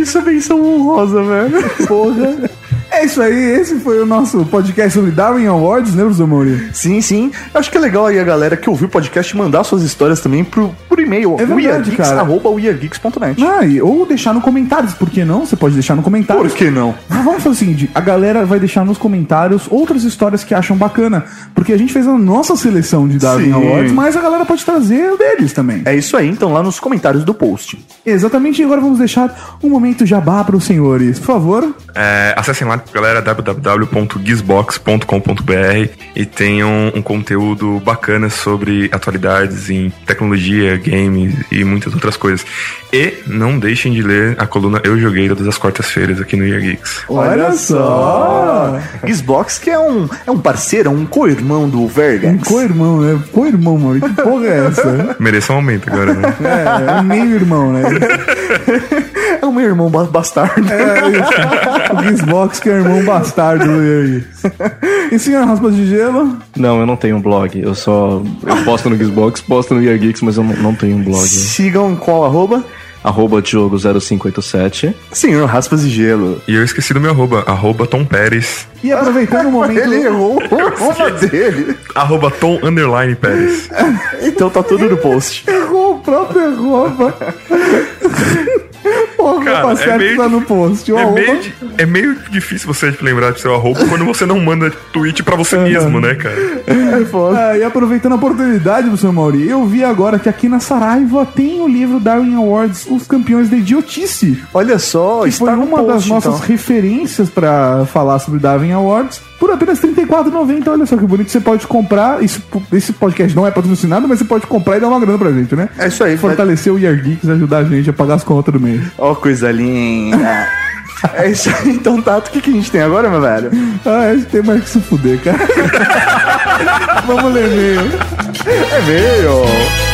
Isso é menção honrosa, velho. Porra. É isso aí, esse foi o nosso podcast sobre Darwin Awards, né, Mauri? Sim, sim. Eu acho que é legal aí a galera que ouviu o podcast mandar suas histórias também pro, por e-mail. É verdade, cara. arroba weargeeks.net. Ah, e- ou deixar no comentários, por que não? Você pode deixar no comentário. Por que não? Ah, vamos fazer o seguinte: a galera vai deixar nos comentários outras histórias que acham bacana. Porque a gente fez a nossa seleção de Darwin Sim. Awards, mas a galera pode trazer o deles também. É isso aí, então, lá nos comentários do post. Exatamente, e agora vamos deixar um momento jabá para os senhores. Por favor. É, acessem lá, galera, www.gizbox.com.br e tenham um conteúdo bacana sobre atualidades em tecnologia, games e muitas outras coisas. E não deixem de ler a coluna Eu Joguei todas as quartas-feiras aqui no Year Geeks. Olha só! Xbox, que é um, é um parceiro, é um co-irmão do Um Vergax. co-irmão, né? Co-irmão, mano. Que porra é essa? Mereça um aumento agora, né? É, é um meio-irmão, né? É o meu irmão ba- bastardo. É isso. O Xbox que é irmão bastardo aí. E senhor Raspas de Gelo? Não, eu não tenho um blog. Eu só. Eu posto no Xbox, posto no Year Geeks, mas eu não, não tenho um blog. Sigam qual arroba? Arroba Diogo0587. Senhor Raspas e Gelo. E eu esqueci do meu arroba, arroba Tom Pérez, E aproveitando o momento. Ele errou o arroba dele. arroba Tom Underline Pérez. Então tá tudo no post. Errou o próprio arroba. O Cara, é meio- tá no post. O É arroba... meio, é meio difícil você lembrar de seu arroba quando você não manda tweet pra você mesmo, né, cara? É foda. Ah, e aproveitando a oportunidade, professor Mauri, eu vi agora que aqui na Saraiva tem o livro Darwin Awards, Os Campeões da Idiotice. Olha só, Que está foi no uma post, das nossas então. referências pra falar sobre Darwin Awards. Por apenas R$ 34,90. Olha só que bonito. Você pode comprar. Isso, esse podcast não é patrocinado, mas você pode comprar e dar uma grana pra gente, né? É isso aí, Fortalecer o Year Geeks e ajudar a gente a pagar as contas do mês. Ó, coisa linda. É isso aí, então, Tato, o que, que a gente tem agora, meu velho? Ah, a gente tem mais que se fuder, cara. Vamos ler e-mail. É meio.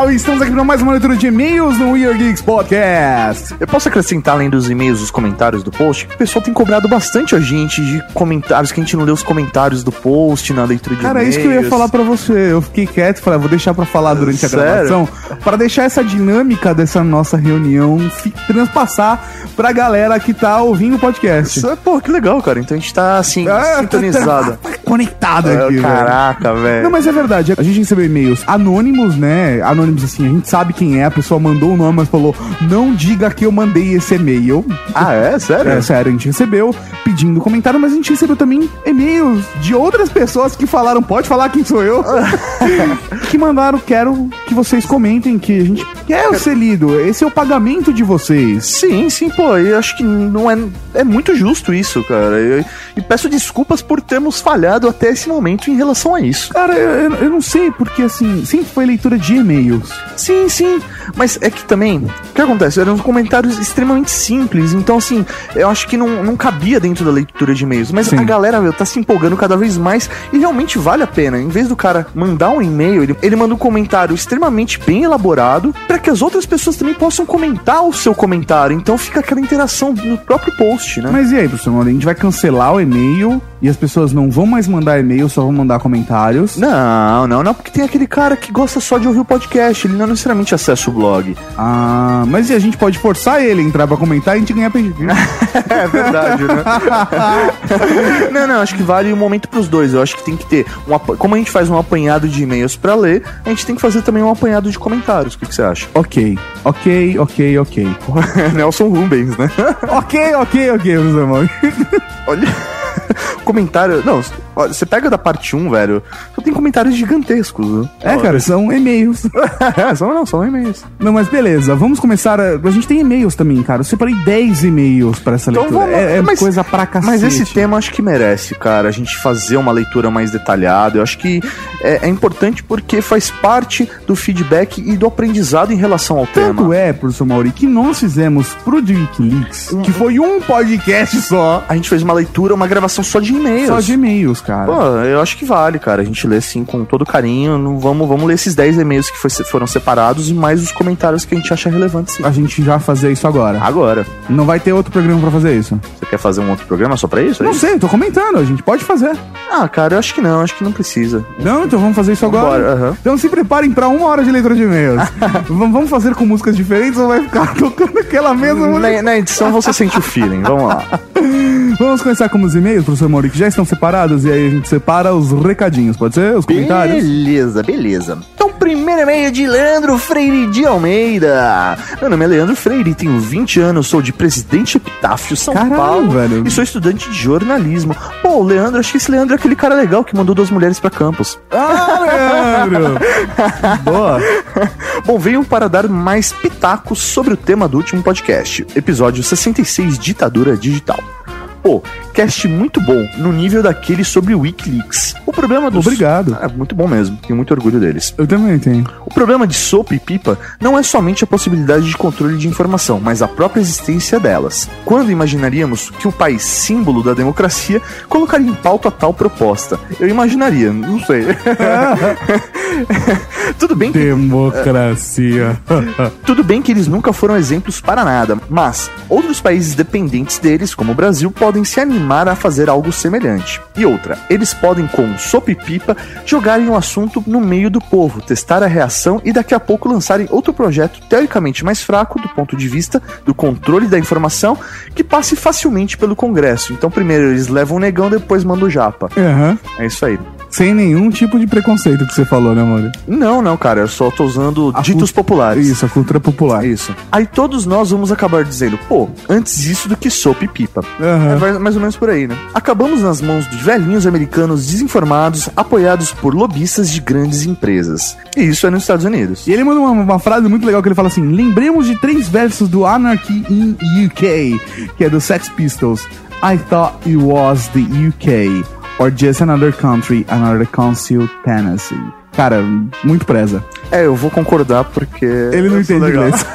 Mal. Estamos aqui para mais uma leitura de e-mails no Weird Geeks Podcast. Eu posso acrescentar, além dos e-mails, os comentários do post, o pessoal tem cobrado bastante a gente de comentários, que a gente não lê os comentários do post na leitura de Cara, é e-mails. isso que eu ia falar pra você. Eu fiquei quieto, falei, ah, vou deixar pra falar durante a Sério? gravação, para deixar essa dinâmica dessa nossa reunião fi- transpassar pra galera que tá ouvindo o podcast. Isso é, pô, que legal, cara. Então a gente tá, assim, Ah, sintonizado. tá- tá conectada aqui, velho. Caraca, velho. Não, mas é verdade. A gente recebeu e-mails anônimos, né? Anônimos assim, a gente sabe quem é, a pessoa mandou o nome, mas falou: não diga que eu mandei esse e-mail. Ah, é? Sério? É sério, a gente recebeu pedindo comentário, mas a gente recebeu também e-mails de outras pessoas que falaram, pode falar quem sou eu, que mandaram, quero que vocês comentem, que a gente quer ser lido, esse é o pagamento de vocês. Sim, sim, pô, eu acho que não é, é muito justo isso, cara. Eu- e peço desculpas por termos falhado até esse momento em relação a isso. Cara, eu, eu- não sei, porque assim, sempre foi leitura de e-mails. Sim, sim. Mas é que também, o que acontece? Eram comentários extremamente simples. Então, assim, eu acho que não, não cabia dentro da leitura de e-mails. Mas Sim. a galera, meu, tá se empolgando cada vez mais e realmente vale a pena. Em vez do cara mandar um e-mail, ele, ele manda um comentário extremamente bem elaborado para que as outras pessoas também possam comentar o seu comentário. Então fica aquela interação no próprio post, né? Mas e aí, professor a gente vai cancelar o e-mail e as pessoas não vão mais mandar e-mail, só vão mandar comentários. Não, não, não, porque tem aquele cara que gosta só de ouvir o podcast, ele não necessariamente acessa o blog. Ah, mas e a gente pode forçar ele a entrar pra comentar e a gente ganhar PG. É verdade, né? não, não, acho que vale um momento pros dois. Eu acho que tem que ter um como a gente faz um apanhado de e-mails pra ler, a gente tem que fazer também um apanhado de comentários. O que, que você acha? ok, ok, ok, ok. Nelson Rubens, né? ok, ok, ok, professor Mauro. Olha, comentário, não, Olha, você pega da parte 1, velho, só tem comentários gigantescos. né? É, cara, são e-mails. são, não, são e-mails. Não, mas beleza, vamos começar. A, a gente tem e-mails também, cara. Eu separei 10 e-mails pra essa leitura. Então vamos- é é mas- coisa pra cacete. Mas esse tema acho que merece, cara, a gente fazer uma leitura mais detalhada. Eu acho que é, é importante porque faz parte do feedback e do aprendizado em relação ao Tanto tema. é, professor Mauri, que nós fizemos pro Wikileaks, que foi um podcast só, A gente fez uma leitura, uma gravação só de e-mails. só de e-mails, cara. Pô, eu acho que vale, cara. A gente lê assim com todo carinho. Não vamos, vamos ler esses 10 e-mails que foi- foram separados e mais os comentários que a gente acha relevantes. Sim. A gente já fazer isso agora. Agora, Não vai ter outro programa pra fazer isso. você quer fazer um outro programa só pra isso? É Não isso? sei, tô comentando, a gente pode fazer. Ah, cara, eu acho que não, acho que não precisa. Não, então vamos fazer isso agora. Bora, aham. Então se preparem pra uma hora de leitura de e-mails. Vamos vamos fazer com músicas diferentes ou vai ficar tocando aquela mesma música? Na, na edição você sente o feeling, vamos lá. Vamos começar com os e-mails, professor Mauri, que já estão separados e aí a gente separa os recadinhos, pode ser? Os comentários? Beleza, beleza. Então, primeiro e-mail de Leandro Freire de Almeida. Meu nome é Leandro Freire, tenho 20 anos, sou de Presidente Epitáfio, São Caralho, Paulo. velho. E sou estudante de jornalismo. Pô, Leandro, acho que esse Leandro é aquele cara legal que mandou duas mulheres pra campus. Ah, Leandro! Boa. Bom, venho para dar mais pitacos sobre o tema do último podcast, episódio 66, Ditadura Digital. Pô, cast muito bom, no nível daquele sobre Wikileaks. O problema dos... Obrigado. É, muito bom mesmo, tenho muito orgulho deles. Eu também tenho. O problema de sopa e pipa não é somente a possibilidade de controle de informação, mas a própria existência delas. Quando imaginaríamos que o país símbolo da democracia colocaria em pauta tal proposta? Eu imaginaria, não sei. Tudo bem que Democracia. tudo bem que eles nunca foram exemplos para nada, mas outros países dependentes deles, como o Brasil, podem se animar a fazer algo semelhante. E outra, eles podem, com sopa e pipa, jogarem o assunto no meio do povo, testar a reação e daqui a pouco lançarem outro projeto teoricamente mais fraco do ponto de vista do controle da informação que passe facilmente pelo Congresso. Então, primeiro eles levam o negão, depois mandam o japa. Aham. É isso aí. Sem nenhum tipo de preconceito que você falou, né, Mauri? Não, não, cara, eu só tô usando A ditos populares. Isso, a cultura popular. Isso. Aí todos nós vamos acabar dizendo, pô, antes isso do que sopa e pipa. Aham. É mais- mais ou menos por aí, né? Acabamos nas mãos de velhinhos americanos desinformados, apoiados por lobistas de grandes empresas. E isso é nos Estados Unidos. E ele manda uma, uma frase muito legal que ele fala assim: Lembremos de três versos do Anarchy in UK, que é do Sex Pistols. I thought it was the UK, or just another country, another council, Tennessee. Cara, muito preza. É, eu vou concordar porque. Ele não entende legal. inglês.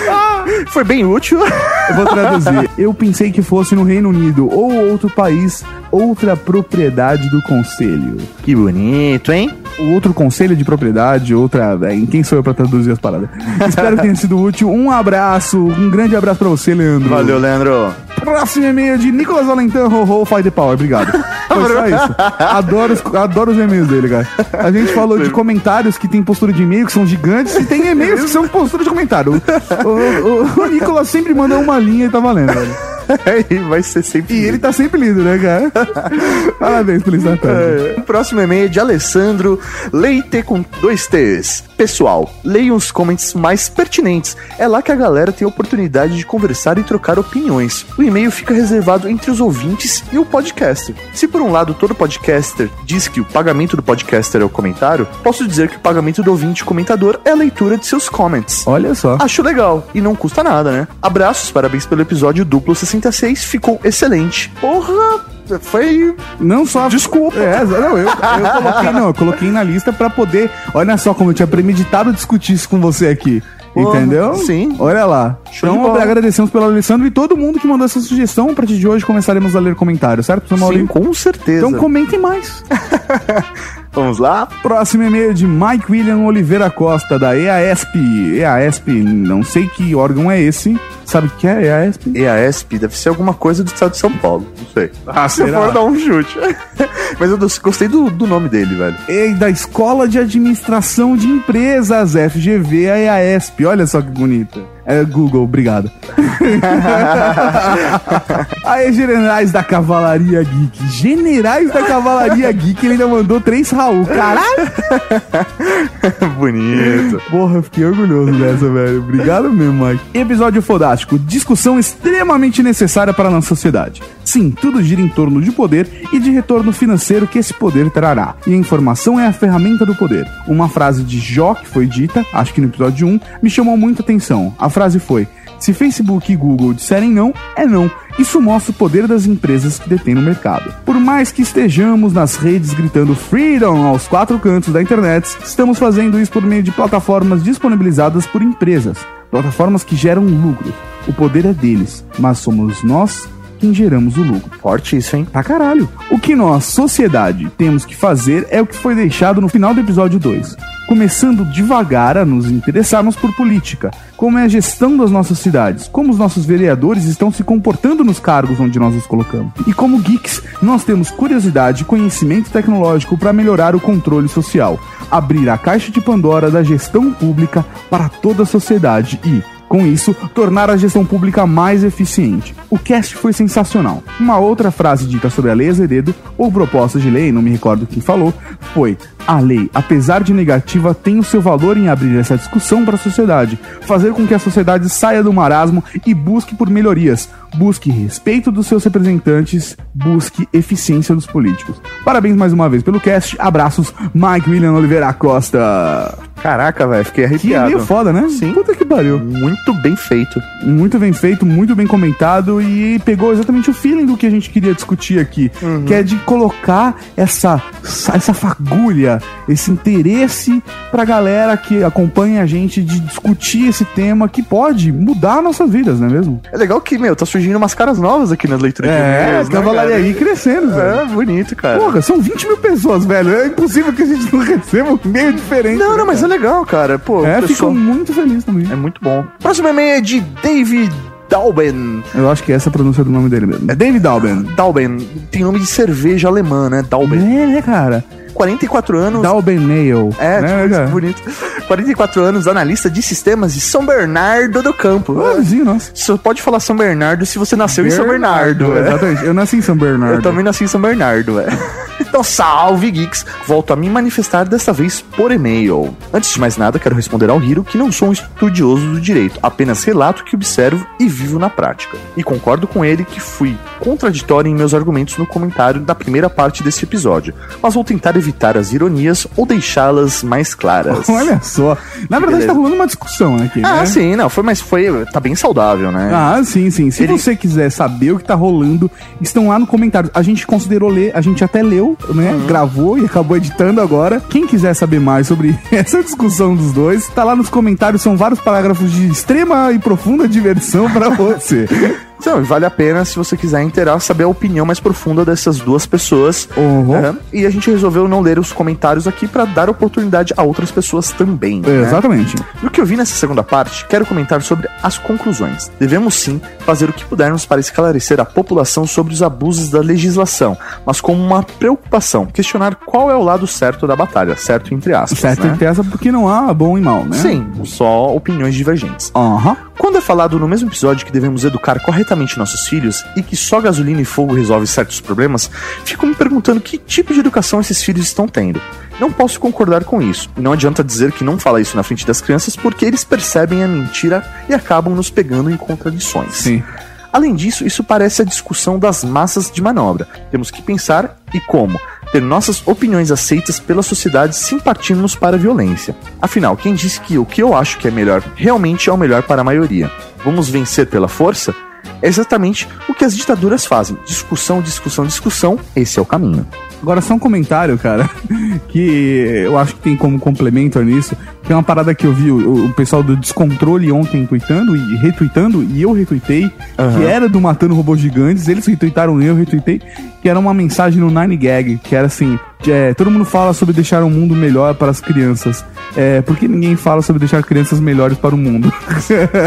Foi bem útil. Eu vou traduzir. Eu pensei que fosse no Reino Unido ou outro país, outra propriedade do conselho. que bonito, hein? O outro conselho de propriedade, outra. é, Em quem sou eu pra traduzir as paradas? Espero que tenha sido útil. Um abraço, um grande abraço pra você, Leandro. Valeu, Leandro. Próximo e-mail de Nicolas Valentin, ho, Fight the Power. Obrigado. Foi só isso. Adoro os, adoro os e-mails dele, cara. A gente falou de comentários que tem postura de e-mail, que são gigantes, e tem e-mails que são postura de comentário. O, o- o- o Nicolas sempre manda uma linha e tá valendo, velho. E vai ser sempre. E ele tá sempre lido, né, cara? Parabéns pelo Instagram. É, o próximo e-mail é de Alessandro Leite com dois T's. Pessoal, leiam os comments mais pertinentes. É lá que a galera tem a oportunidade de conversar e trocar opiniões. O e-mail fica reservado entre os ouvintes e o podcaster. Se por um lado todo podcaster diz que o pagamento do podcaster é o comentário, posso dizer que o pagamento do ouvinte comentador é a leitura de seus comments. Olha só. Acho legal. E não custa nada, né? Abraços, parabéns pelo episódio duplo 66. Ficou excelente. Porra! Foi. Não só. Desculpa. É, não, eu, eu coloquei, não, eu coloquei na lista pra poder. Olha só como eu tinha premeditado discutir isso com você aqui. Entendeu? sim. Olha lá. Show então, agradecemos pelo Alessandro e todo mundo que mandou essa sugestão. A partir de hoje começaremos a ler comentários, certo, Sim, Maurinho? com certeza. Então comentem mais. Vamos lá? Próximo e-mail de Mike William Oliveira Costa, da EASP. EASP, não sei que órgão é esse. Sabe o que é EASP? EASP deve ser alguma coisa do estado de São Paulo. Não sei. Ah, Se eu for dar um chute. Mas eu gostei do, do nome dele, velho. E da Escola de Administração de Empresas, FGV, a EASP. Olha só que bonita. É Google, obrigado. Aí, generais da Cavalaria Geek. Generais da Cavalaria Geek, ele ainda mandou três Raul. Caralho! Bonito. Porra, eu fiquei orgulhoso dessa, velho. Obrigado mesmo, Mike. Episódio fodástico. Discussão extremamente necessária para a nossa sociedade. Sim, tudo gira em torno de poder e de retorno financeiro que esse poder trará. E a informação é a ferramenta do poder. Uma frase de Jó que foi dita, acho que no episódio 1, me chamou muita atenção. A frase foi: Se Facebook e Google disserem não, é não. Isso mostra o poder das empresas que detêm no mercado. Por mais que estejamos nas redes gritando freedom aos quatro cantos da internet, estamos fazendo isso por meio de plataformas disponibilizadas por empresas, plataformas que geram lucro. O poder é deles, mas somos nós quem geramos o lucro. Forte isso, hein? Pra caralho. O que nós, sociedade, temos que fazer é o que foi deixado no final do episódio 2. Começando devagar a nos interessarmos por política, como é a gestão das nossas cidades, como os nossos vereadores estão se comportando nos cargos onde nós os colocamos. E como geeks, nós temos curiosidade e conhecimento tecnológico para melhorar o controle social, abrir a caixa de Pandora da gestão pública para toda a sociedade e, com isso, tornar a gestão pública mais eficiente. O cast foi sensacional. Uma outra frase dita sobre a Lei Azeredo, ou proposta de lei, não me recordo quem falou, foi: A lei, apesar de negativa, tem o seu valor em abrir essa discussão para a sociedade, fazer com que a sociedade saia do marasmo e busque por melhorias, busque respeito dos seus representantes, busque eficiência dos políticos. Parabéns mais uma vez pelo cast. Abraços, Mike William Oliveira Costa. Caraca, velho, fiquei Que é arrepiado. meio foda, né? Sim. Puta que pariu. Muito bem feito. Muito bem feito, muito bem comentado e pegou exatamente o feeling do que a gente queria discutir aqui, que é de colocar essa essa fagulha, esse interesse pra galera que acompanha a gente de discutir esse tema que pode mudar nossas vidas, não é mesmo? É legal que, meu, tá surgindo umas caras novas aqui nas leituras de É, e-mails, né, cavalaria aí crescendo, velho. É, bonito, cara. Porra, são 20 mil pessoas, velho. É impossível que a gente não receba um meio diferente. Não, né, não, mas é cara? legal, cara. Pô, É, fico pessoal- muito feliz também. é muito bom. Próximo e-mail é de David Dalben. Eu acho que essa é a pronúncia do nome dele mesmo. É David Dalben. Dalben tem nome de cerveja alemã, né? Dalben. É, né, cara? 44 anos. Dalben Nail. É, né, tipo, bonito. 44 anos, analista de sistemas de São Bernardo do Campo. Ah, vizinho, nossa. Só pode falar São Bernardo se você nasceu em São Bernardo. é. Exatamente. Eu nasci em São Bernardo. Eu também nasci em São Bernardo, é. Então, salve, geeks! Volto a me manifestar desta vez por e-mail. Antes de mais nada, quero responder ao Hiro que não sou um estudioso do direito, apenas relato que observo e vivo na prática. E concordo com ele que fui contraditório em meus argumentos no comentário da primeira parte desse episódio, mas vou tentar evitar as ironias ou deixá-las mais claras. Olha só. Na verdade, beleza. tá rolando uma discussão aqui, Ah, né? sim, não, foi, mas foi, tá bem saudável, né? Ah, sim, sim. Se Ele- você quiser saber o que tá rolando, estão lá no comentário. A gente considerou ler, a gente até leu, né? Uhum. Gravou e acabou editando agora. Quem quiser saber mais sobre essa discussão dos dois, tá lá nos comentários. São vários parágrafos de extrema e profunda diversão pra você. Então, vale a pena se você quiser inteirar, saber a opinião mais profunda dessas duas pessoas. Uhum. Aham. E a gente resolveu não ler os comentários aqui pra dar oportunidade a outras pessoas também. né? Exatamente. No que eu vi nessa segunda parte, quero comentar sobre as conclusões. Devemos sim fazer o que pudermos para esclarecer a população sobre os abusos da legislação, mas como uma preocupação, questionar qual é o lado certo da batalha, certo entre aspas. Certo, né? interessa porque não há bom e mal, né? Sim, só opiniões divergentes. Aham. Quando é falado no mesmo episódio que devemos educar corretamente nossos filhos e que só gasolina e fogo resolve certos problemas, fico me perguntando que tipo de educação esses filhos estão tendo. Não posso concordar com isso, e não adianta dizer que não fala isso na frente das crianças porque eles percebem a mentira e acabam nos pegando em contradições. Sim. Além disso, isso parece a discussão das massas de manobra. Temos que pensar e como ter nossas opiniões aceitas pela sociedade sem partirmos para a violência. Afinal, quem disse que o que eu acho que é melhor realmente é o melhor para a maioria? Vamos vencer pela força? É exatamente o que as ditaduras fazem. Discussão, discussão, discussão. Esse é o caminho. Agora só um comentário, cara, que eu acho que tem como complemento nisso, que é uma parada que eu vi o, o pessoal do Descontrole ontem tweetando e retweetando, e eu retuitei, que era do Matando Robôs Gigantes, eles retuitaram eu retuitei, que era uma mensagem no Nine Gag, que era assim, é, todo mundo fala sobre deixar um mundo melhor para as crianças, é, por que ninguém fala sobre deixar crianças melhores para o mundo?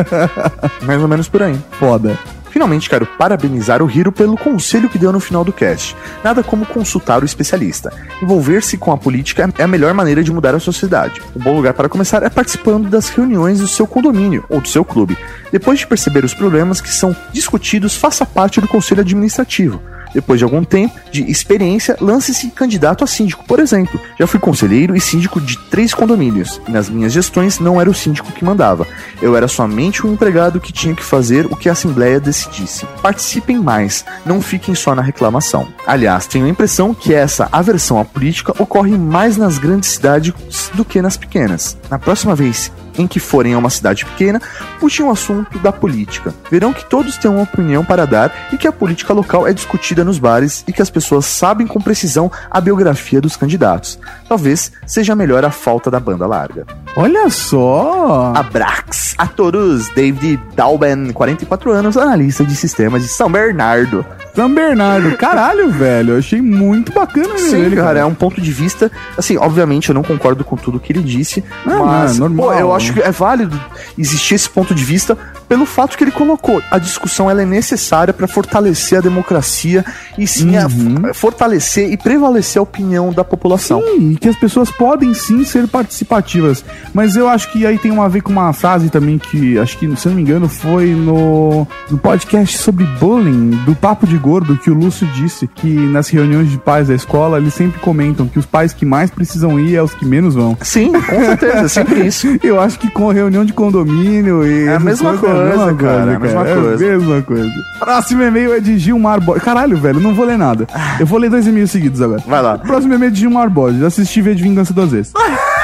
Mais ou menos por aí. Foda. Finalmente quero parabenizar o Hiro pelo conselho que deu no final do cast. Nada como consultar o especialista. Envolver-se com a política é a melhor maneira de mudar a sociedade. Um bom lugar para começar é participando das reuniões do seu condomínio ou do seu clube. Depois de perceber os problemas que são discutidos, faça parte do conselho administrativo. Depois de algum tempo de experiência, lance-se candidato a síndico, por exemplo. Já fui conselheiro e síndico de três condomínios. E nas minhas gestões não era o síndico que mandava. Eu era somente o empregado que tinha que fazer o que a Assembleia decidisse. Participem mais, não fiquem só na reclamação. Aliás, tenho a impressão que essa aversão à política ocorre mais nas grandes cidades do que nas pequenas. Na próxima vez em que forem a uma cidade pequena, puxem o assunto da política. Verão que todos têm uma opinião para dar e que a política local é discutida nos bares e que as pessoas sabem com precisão a biografia dos candidatos. Talvez seja melhor a falta da banda larga. Olha só! Abrax, Atorus, David Dalben, 44 anos, analista de sistemas de São Bernardo. São Bernardo. Caralho, velho. Eu achei muito bacana Sim, ele, cara, é um ponto de vista. Assim, obviamente eu não concordo com tudo que ele disse, Não, mas é normal, pô, eu acho que é válido existir esse ponto de vista pelo fato que ele colocou. A discussão ela é necessária para fortalecer a democracia e sim a- Uhum. fortalecer e prevalecer a opinião da população. Sim, e que as pessoas podem sim ser participativas. Mas eu acho que aí tem uma a ver com uma frase também que, acho que, se não me engano, foi no, no podcast sobre bullying, do Papo de Gordo, que o Lúcio disse que nas reuniões de pais da escola, eles sempre comentam que os pais que mais precisam ir é os que menos vão. Sim, com certeza, é sempre isso. Eu acho que com reunião de condomínio e. É a mesma coisas, coisa, cara, é a mesma É coisa. a mesma coisa. Próximo e-mail é de Gilmar Borges. Caralho, velho, não vou ler nada. Eu vou ler dois e-mails seguidos agora. Vai lá. Próximo e-mail é de Gilmar Borges. Assisti V de Vingança duas vezes.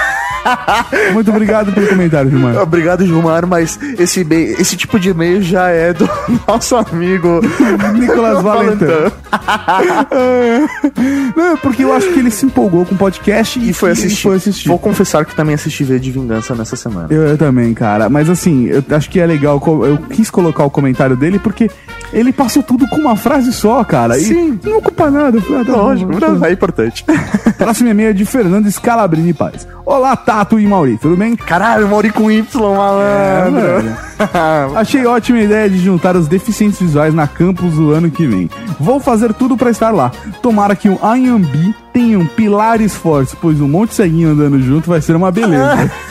Muito obrigado pelo comentário, Gilmar. Obrigado, Gilmar, mas esse, e-mail- esse tipo de e-mail já é do nosso amigo Nicolas Valentin. Não, é porque eu acho que ele se empolgou com o podcast E foi assistir. foi assistir. Vou confessar que também assisti V de Vingança nessa semana. Eu, eu também, cara. Mas assim, eu acho que é legal. Eu quis colocar o comentário dele porque ele passou tudo com uma frase só, cara. Sim. E não ocupa nada. Ah, tá Lógico, tá é importante. Próximo e-mail é de Fernando Scalabrini Paz. Olá, Tato e Mauri, tudo bem? Caralho, Mauri com Y, malandro. velho. Achei ótima a ideia de juntar os deficientes visuais na campus do ano que vem. Vou fazer tudo pra estar lá. Tomara que o Anhambi tenham pilares fortes, pois um monte de ceguinho andando junto vai ser uma beleza.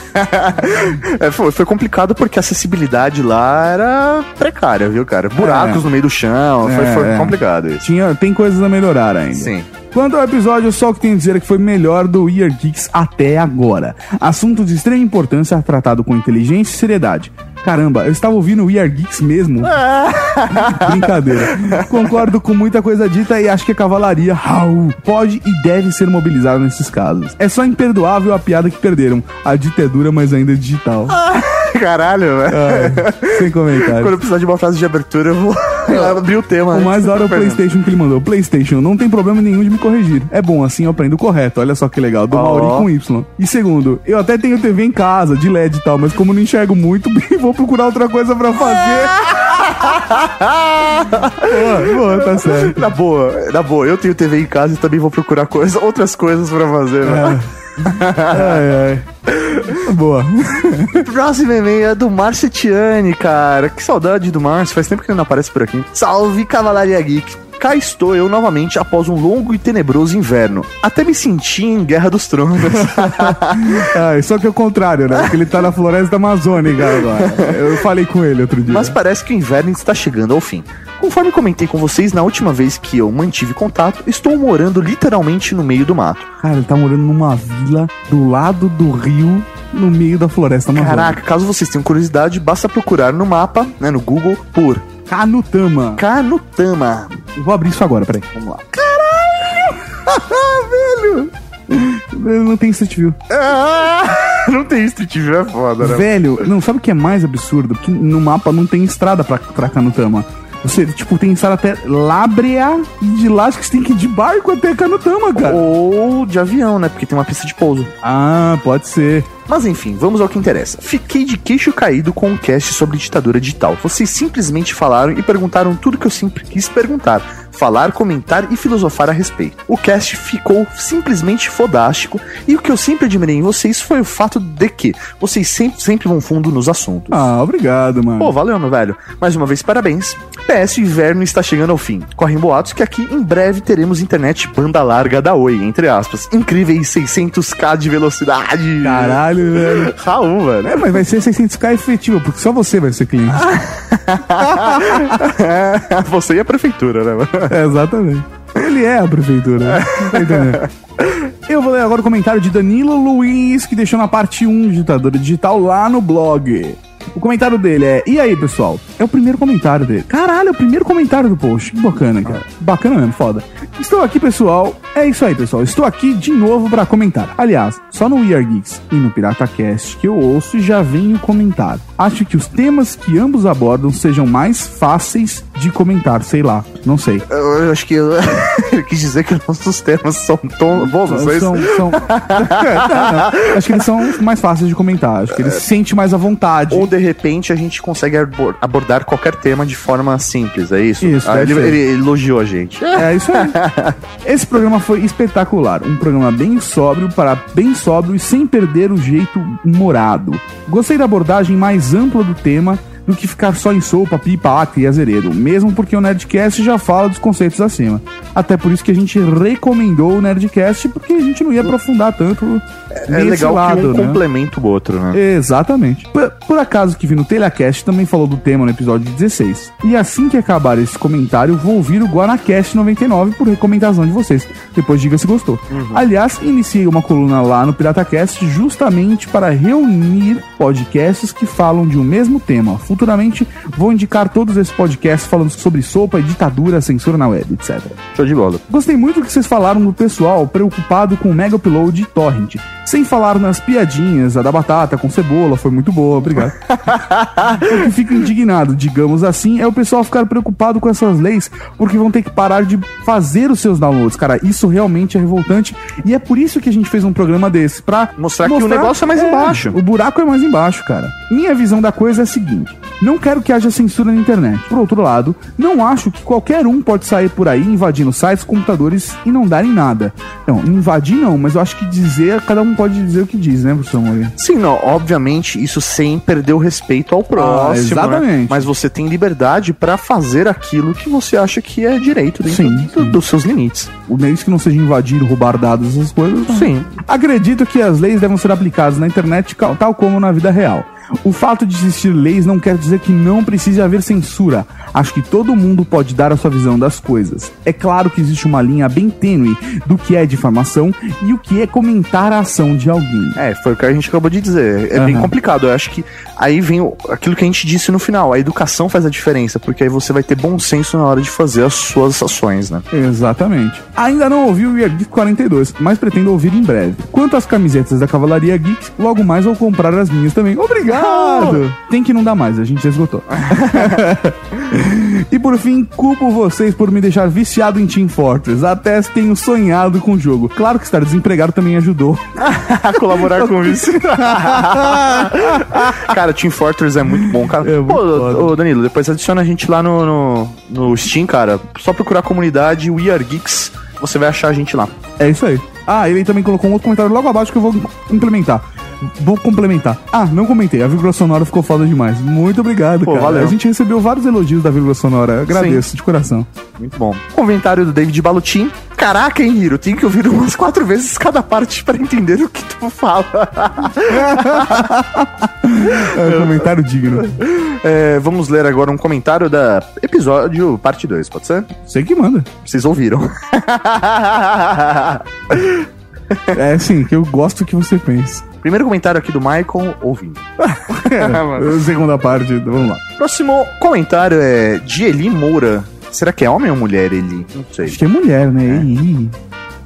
É, foi, foi complicado porque a acessibilidade lá era precária, viu, cara? Buracos É. no meio do chão, foi, É, foi é. complicado isso. Tinha, tem coisas a melhorar ainda. Sim. Quanto ao episódio, só o que tenho a dizer é que foi melhor do Year Geeks até agora. Assunto de extrema importância tratado com inteligência e seriedade. Caramba, eu estava ouvindo o We Are Geeks mesmo. Brincadeira. Concordo com muita coisa dita e acho que a cavalaria Raul pode e deve ser mobilizada nesses casos. É só imperdoável a piada que perderam. A ditadura, mas ainda é digital. Caralho, velho. Ah, sem comentários. Quando eu precisar de uma frase de abertura, eu vou abrir o tema. O mais da hora é o. PlayStation que ele mandou. PlayStation, não tem problema nenhum de me corrigir. É bom, assim eu aprendo correto. Olha só que legal. Do Ó. Mauri com Y. E segundo, eu até tenho TV em casa, de LED e tal, mas como não enxergo muito, vou procurar outra coisa pra fazer. boa, boa, tá certo. Na boa, na boa. Eu tenho TV em casa e também vou procurar coisa, outras coisas pra fazer, né? Ai, ai. Boa. Próximo e-mail é do Márcio Tiani, cara. Que saudade do Márcio. Faz tempo que ele não aparece por aqui. Salve, Cavalaria Geek. Cá estou eu novamente após um longo e tenebroso inverno. Até me senti em Guerra dos Tronos. Ai, só que é o contrário, né? Porque ele tá na floresta amazônica agora. Eu falei com ele outro dia. Mas parece que o inverno está chegando ao fim. Conforme comentei com vocês na última vez que eu mantive contato, estou morando literalmente no meio do mato. Cara, ele tá morando numa vila do lado do rio, no meio da floresta amazônica. Caraca, caso vocês tenham curiosidade, basta procurar no mapa, né, no Google, por Canutama. Canutama. Eu vou abrir isso agora, peraí. Vamos lá. Velho! Não tem Street View. não tem Street View, é foda, Velho, não, sabe o que é mais absurdo? Que no mapa não tem estrada pra, pra Canutama. Você, tipo, tem estrada até Lábrea e de lá acho que você tem que ir de barco até Canutama, cara. Ou de avião, né? Porque tem uma pista de pouso. Ah, pode ser. Mas enfim, vamos ao que interessa. Fiquei de queixo caído com um cast sobre ditadura digital. Vocês simplesmente falaram e perguntaram tudo que eu sempre quis perguntar. Falar, comentar e filosofar a respeito. O cast ficou simplesmente fodástico e o que eu sempre admirei em vocês foi o fato de que vocês sempre, sempre vão fundo nos assuntos. Ah, obrigado, mano. Pô, valeu, meu velho. Mais uma vez, parabéns. PS, inverno está chegando ao fim. Correm boatos que aqui em breve teremos internet banda larga da Oi, entre aspas. Incríveis 600k de velocidade. Caralho, velho. Raul, velho. É, mas vai ser 600k efetivo, porque só você vai ser cliente. Você e a prefeitura, né, mano? Exatamente. Ele é a prefeitura. Não tá? Eu vou ler agora o comentário de Danilo Luiz, que deixou na parte 1 de Ditadura Digital lá no blog. O comentário dele é: E aí, pessoal? É o primeiro comentário dele. Caralho, é o primeiro comentário do post. Que bacana, cara. Bacana mesmo, foda. Estou aqui, pessoal. É isso aí, pessoal. Estou aqui de novo para comentar. Aliás, só no We Are Geeks e no PirataCast que eu ouço e já venho comentar. Acho que os temas que ambos abordam sejam mais fáceis de comentar, sei lá. Não sei. Eu, eu acho que eu, eu quis dizer que nossos temas são tão bons, não sei se- São, são... Não, não. Acho que eles são mais fáceis de comentar. Acho que eles se sentem mais à vontade. Ou de repente a gente consegue abor- abordar qualquer tema de forma simples, é isso? Isso, Ah, deve ele, ele elogiou a gente. É isso aí. Esse programa foi espetacular. Um programa bem sóbrio para bem sóbrio e sem perder o jeito humorado. Gostei da abordagem mais ampla do tema do que ficar só em sopa, pipa, acre e azeredo. Mesmo porque o Nerdcast já fala dos conceitos acima. Até por isso que a gente recomendou o Nerdcast, porque a gente não ia aprofundar tanto É nesse legal lado, que um né? complementa o outro, né? Exatamente. Por, por acaso que vi no Telecast também falou do tema no episódio 16. E assim que acabar esse comentário, vou ouvir o Guanacast 99 por recomendação de vocês. Depois diga se gostou. Aliás, iniciei uma coluna lá no PirataCast justamente para reunir podcasts que falam de um mesmo tema. Futuramente vou indicar todos esses podcasts falando sobre sopa, ditadura, censura na web, etc. Show de bola. Gostei muito do que vocês falaram do pessoal preocupado com o mega upload de torrent. Sem falar nas piadinhas, a da batata com cebola, foi muito boa, obrigado. o que fico indignado, digamos assim, é o pessoal ficar preocupado com essas leis, porque vão ter que parar de fazer os seus downloads. Cara, isso realmente é revoltante. E é por isso que a gente fez um programa desse, pra Mostrar que o negócio é mais embaixo. O buraco é mais embaixo, cara. Minha visão da coisa é a seguinte: não quero que haja censura na internet. Por outro lado, não acho que qualquer um pode sair por aí invadindo sites, computadores e não dar em nada. Não, invadir não, mas eu acho que dizer, cada um pode dizer o que diz, né, professor Moreira? Sim, não, obviamente, isso sem perder o respeito ao próximo. exatamente. né? Mas você tem liberdade pra fazer aquilo que você acha que é direito dentro Sim, do- dos seus limites. O desde que não seja invadir, roubar dados, essas coisas. Sim. Acredito que as leis devem ser aplicadas na internet tal como na vida real. O fato de existir leis não quer dizer que não precise haver censura. Acho que todo mundo pode dar a sua visão das coisas. É claro que existe uma linha bem tênue do que é difamação e o que é comentar a ação de alguém. É, foi o que a gente acabou de dizer. É bem Aham. complicado. Eu acho que aí vem aquilo que a gente disse no final. A educação faz a diferença, porque aí você vai ter bom senso na hora de fazer as suas ações, né? Exatamente. Ainda não ouvi o Year Geek 42, mas pretendo ouvir em breve. Quanto às camisetas da Cavalaria Geek, logo mais vou comprar as minhas também. Obrigado! Tem que não dar mais, a gente já esgotou. e por fim, culpo vocês por me deixar viciado em Team Fortress. Até tenho sonhado com o jogo. Claro que estar desempregado também ajudou. A colaborar com isso. cara, Team Fortress é muito bom, cara. É muito Pô, ô, Danilo, depois adiciona a gente lá no, no, no Steam, cara. Só procurar a comunidade We Are Geeks, você vai achar a gente lá. É isso aí. Ah, ele também colocou um outro comentário logo abaixo que eu vou complementar. Vou complementar. Ah, não comentei. A vírgula sonora ficou foda demais. Muito obrigado, Pô, cara. valeu. A gente recebeu vários elogios da vírgula sonora. Eu Agradeço de coração. Muito bom. Comentário do David Balutin. Caraca, hein, Hiro? Tem que ouvir umas quatro vezes cada parte para entender o que tu fala. É um comentário digno. É, vamos ler agora um comentário da episódio parte 2, pode ser? Sei que manda. Vocês ouviram. É sim, que eu gosto que você pensa. Primeiro comentário aqui do Michael, ouvindo. É, segunda parte, vamos lá. Próximo comentário é de Eli Moura. Será que é homem ou mulher, Eli? Não sei. Acho que é mulher, né? Ih.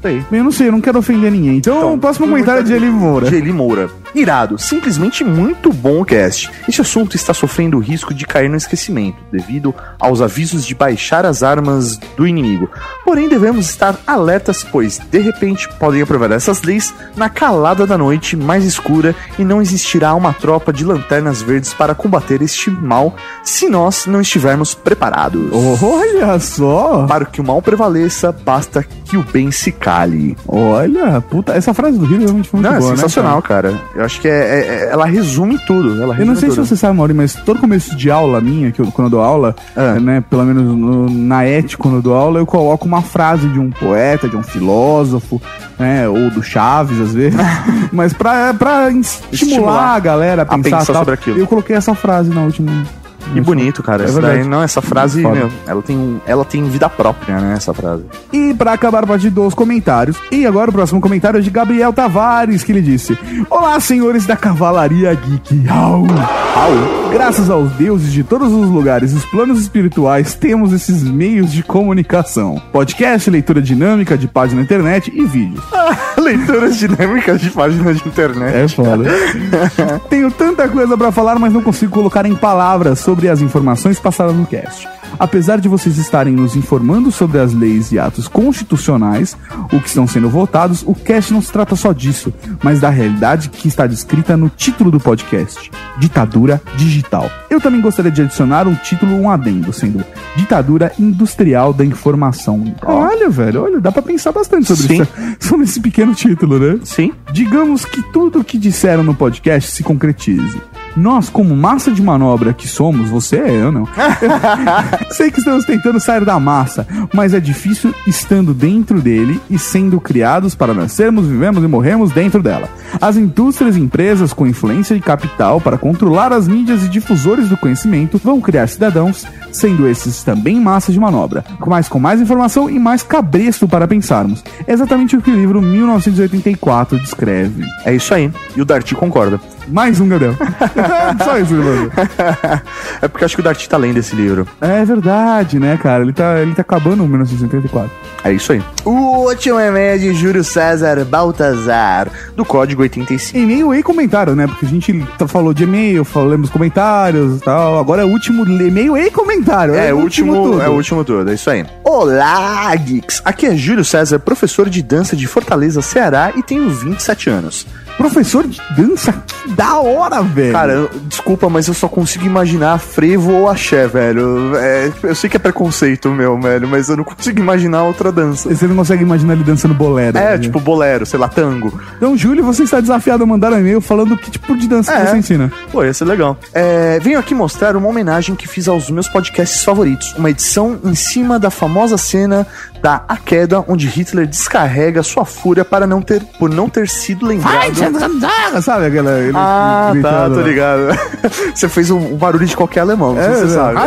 sei. Bem, eu não sei, eu não quero ofender ninguém. Então, Então, o próximo comentário é de Eli Moura. De Eli Moura. Irado, simplesmente muito bom o cast. Este assunto está sofrendo o risco de cair no esquecimento, devido aos avisos de baixar as armas do inimigo. Porém, devemos estar alertas, pois, de repente, podem aprovar essas leis na calada da noite mais escura e não existirá uma tropa de lanternas verdes para combater este mal se nós não estivermos preparados. Olha só! Para que o mal prevaleça, basta que o bem se cale. Olha, puta, essa frase do Rio realmente foi muito Não, é boa, né, sensacional, cara. Eu acho que é, é- é- ela resume tudo. Ela Eu resume não sei se tudo. você sabe, Mauri, mas todo começo de aula minha, que eu, quando eu dou aula, Ah. né, pelo menos no- na ética, quando eu dou aula, eu coloco uma frase de um poeta, de um filósofo, né, ou do Chaves, às vezes, mas pra, pra estimular, Estimular a galera a a pensar, pensar tal. sobre aquilo. Eu coloquei essa frase na última, Que bonito, cara. É daí, não, essa frase, meu, ela tem, ela tem vida própria, né? Essa frase. E pra acabar parte dos comentários, e agora o próximo comentário é de Gabriel Tavares, que ele disse: Olá, senhores da Cavalaria Geek. Au. Graças aos deuses de todos os lugares e os planos espirituais, temos esses meios de comunicação: podcast, leitura dinâmica de página na internet e vídeos. Leituras dinâmicas de páginas de internet. É foda. Tenho tanta coisa pra falar, mas não consigo colocar em palavras sobre as informações passadas no cast. Apesar de vocês estarem nos informando sobre as leis e atos constitucionais, o que estão sendo votados, o cast não se trata só disso, mas da realidade que está descrita no título do podcast: Ditadura Digital. Eu também gostaria de adicionar um título, um adendo, sendo Ditadura Industrial da Informação. Olha, velho, olha, dá pra pensar bastante sobre, Sim. isso, sobre esse pequeno título, né? Sim. Digamos que tudo o que disseram no podcast se concretize. Nós, como massa de manobra que somos, você é eu, não. Sei que estamos tentando sair da massa, mas é difícil estando dentro dele e sendo criados para nascermos, vivemos e morremos dentro dela. As indústrias e empresas com influência e capital para controlar as mídias e difusores do conhecimento vão criar cidadãos, sendo esses também massa de manobra, mas com mais informação e mais cabresto para pensarmos. É exatamente o que o livro 1984 descreve. É isso aí. E o Darty concorda. Mais um, Gabriel. Só isso, Gabriel. É porque eu acho que o Darty tá lendo esse livro. É verdade, né, cara? Ele tá, ele tá acabando o 1984. É isso aí. O último e-mail é de Júlio César Baltazar, do Código 85. E-mail e comentário, né? Porque a gente tá- falou de e-mail, falamos comentários e tal. Agora é o último e-mail e comentário. É, o último, tudo. é o último tudo, é isso aí. Olá, geeks! Aqui é Júlio César, professor de dança de Fortaleza, Ceará e tenho 27 anos. Professor de dança, que da hora, velho. Cara, eu- desculpa, mas eu só consigo imaginar frevo ou axé, velho. É, eu sei que é preconceito meu, velho, mas eu não consigo imaginar outra dança. você não consegue imaginar ele dançando bolero. É, né? tipo bolero, sei lá, tango. Então, Júlio, você está desafiado a mandar um e-mail falando que tipo de dança É. você ensina. Pô, ia ser legal. É, venho aqui mostrar uma homenagem que fiz aos meus podcasts favoritos. Uma edição em cima da famosa cena da A Queda, onde Hitler descarrega sua fúria para não ter, por não ter sido lembrado. Sabe aquela. ele Ah, tá, tô ligado. você fez o barulho de qualquer alemão, É, você é. sabe.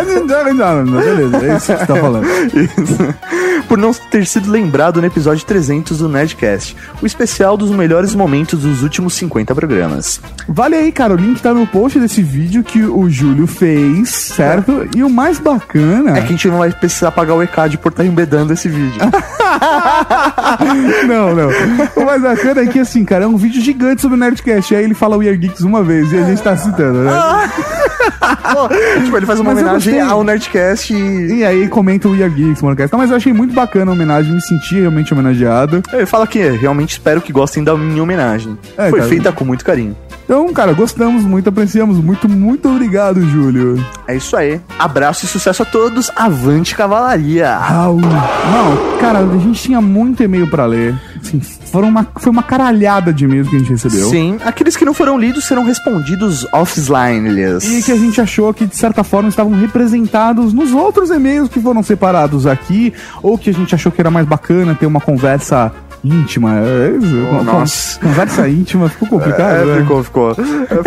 Beleza, é isso que você tá falando. Por não ter sido lembrado no episódio 300 do Nerdcast, o especial dos melhores momentos dos últimos 50 programas. Vale aí, cara, o link tá no post desse vídeo que o Júlio fez, certo? E o mais bacana. É que a gente não vai precisar pagar o ECAD por estar embedando esse vídeo. Não, não. O mais bacana é que, assim, cara, é um vídeo gigante sobre o Nerdcast. Aí ele fala We Are Geeks uma vez e a gente tá citando, né? tipo, ele faz uma Mas homenagem ao Nerdcast e. E aí comenta o We Are Geeks, mano. Então, mas eu achei muito bacana a homenagem, me senti realmente homenageado. Ele fala que realmente espero que gostem da minha homenagem. É, Foi cara. feita com muito carinho. Então, cara, gostamos muito, apreciamos muito. Muito obrigado, Júlio. É isso aí. Abraço e sucesso a todos. Avante cavalaria. Au. Não, cara, a gente tinha muito e-mail pra ler. Assim, foram uma, foi uma caralhada de e-mails que a gente recebeu. Sim, aqueles que não foram lidos serão respondidos offline, aliás. E que a gente achou que, de certa forma, estavam representados nos outros e-mails que foram separados aqui, ou que a gente achou que era mais bacana ter uma conversa íntima. É? Con- nossa. con- Conversa íntima ficou complicado, É, né? ficou, ficou.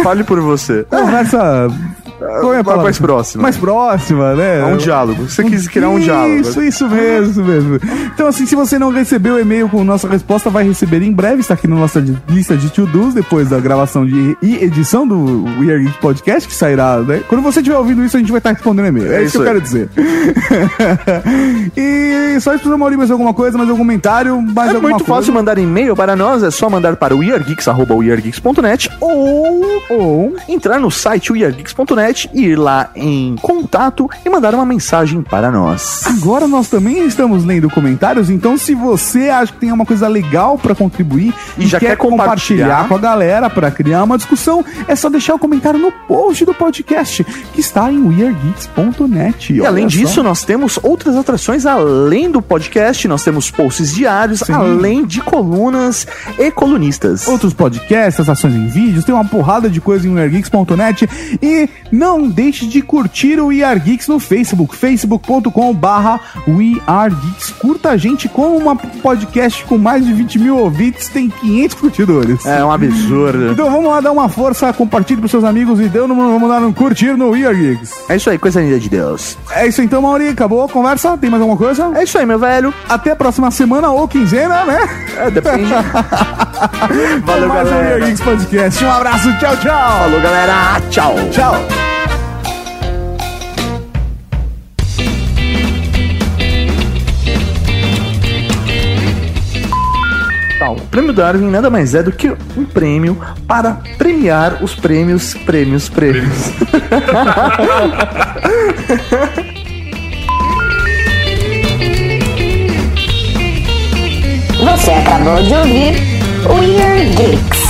Fale por você. Conversa. Qual é a palavra? mais próxima. Mais próxima, né? É um diálogo. Você quis criar um diálogo. Isso, isso mesmo, isso mesmo. Então, assim, se você não recebeu o e-mail com nossa resposta, vai receber em breve. Está aqui na nossa lista de to-dos, depois da gravação de, e edição do We Are Geek Podcast, que sairá, né? Quando você estiver ouvindo isso, a gente vai estar respondendo e-mail. É, É isso que eu isso quero dizer. e só isso, Maurício, mais alguma coisa, mais algum comentário, mais É alguma muito coisa. fácil mandar e-mail para nós, é só mandar para o weargeeks.net ou, ou entrar no site weargeeks.net e ir lá em contato e mandar uma mensagem para nós. Agora nós também estamos lendo comentários, então se você acha que tem uma coisa legal pra contribuir E já quer compartilhar. com a galera pra criar uma discussão, é só deixar o comentário no post do podcast, que está em weargeeks.net. E além disso, nós temos outras atrações além do podcast, nós temos posts diários, Sim. além de colunas e colunistas. outros podcasts, ações em vídeos, tem uma porrada de coisa em weargeeks.net e Não deixe de curtir o We Are Geeks no Facebook, facebook.com barra We Are Geeks. Curta a gente como uma podcast com mais de 20 mil ouvintes, tem 500 curtidores. É um absurdo. Então vamos lá dar uma força, compartilhe pros seus amigos e deu no, vamos dar um curtir no We Are Geeks. É isso aí, coisa linda de Deus. É isso então, Mauri, acabou a conversa? Tem mais alguma coisa? É isso aí, meu velho. Até a próxima semana ou quinzena, né? É, depende. Valeu, mais um We Are galera. Geeks Podcast. Um abraço, tchau, tchau. Falou, galera. Tchau. Tchau. O prêmio Darwin nada mais é do que um prêmio para premiar os prêmios, prêmios, prêmios. Você acabou de ouvir Weird Geeks.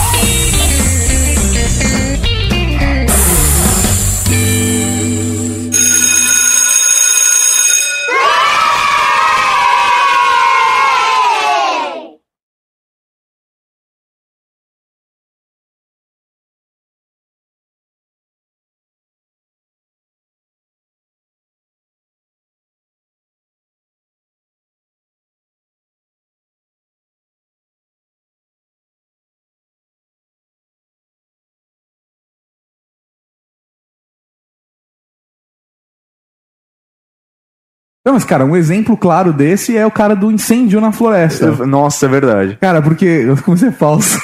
Não, mas, cara, um exemplo claro desse é o cara do incêndio na floresta. Nossa, é verdade. Cara, porque eu comecei falso.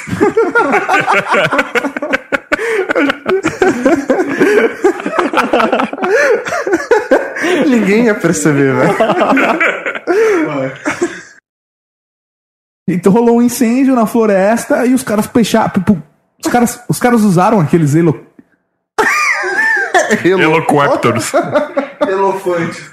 Ninguém ia perceber, velho. Então rolou um incêndio na floresta e os caras fecharam. tipo, Os caras, os caras usaram aqueles elo... Eloquaptors. Elefante.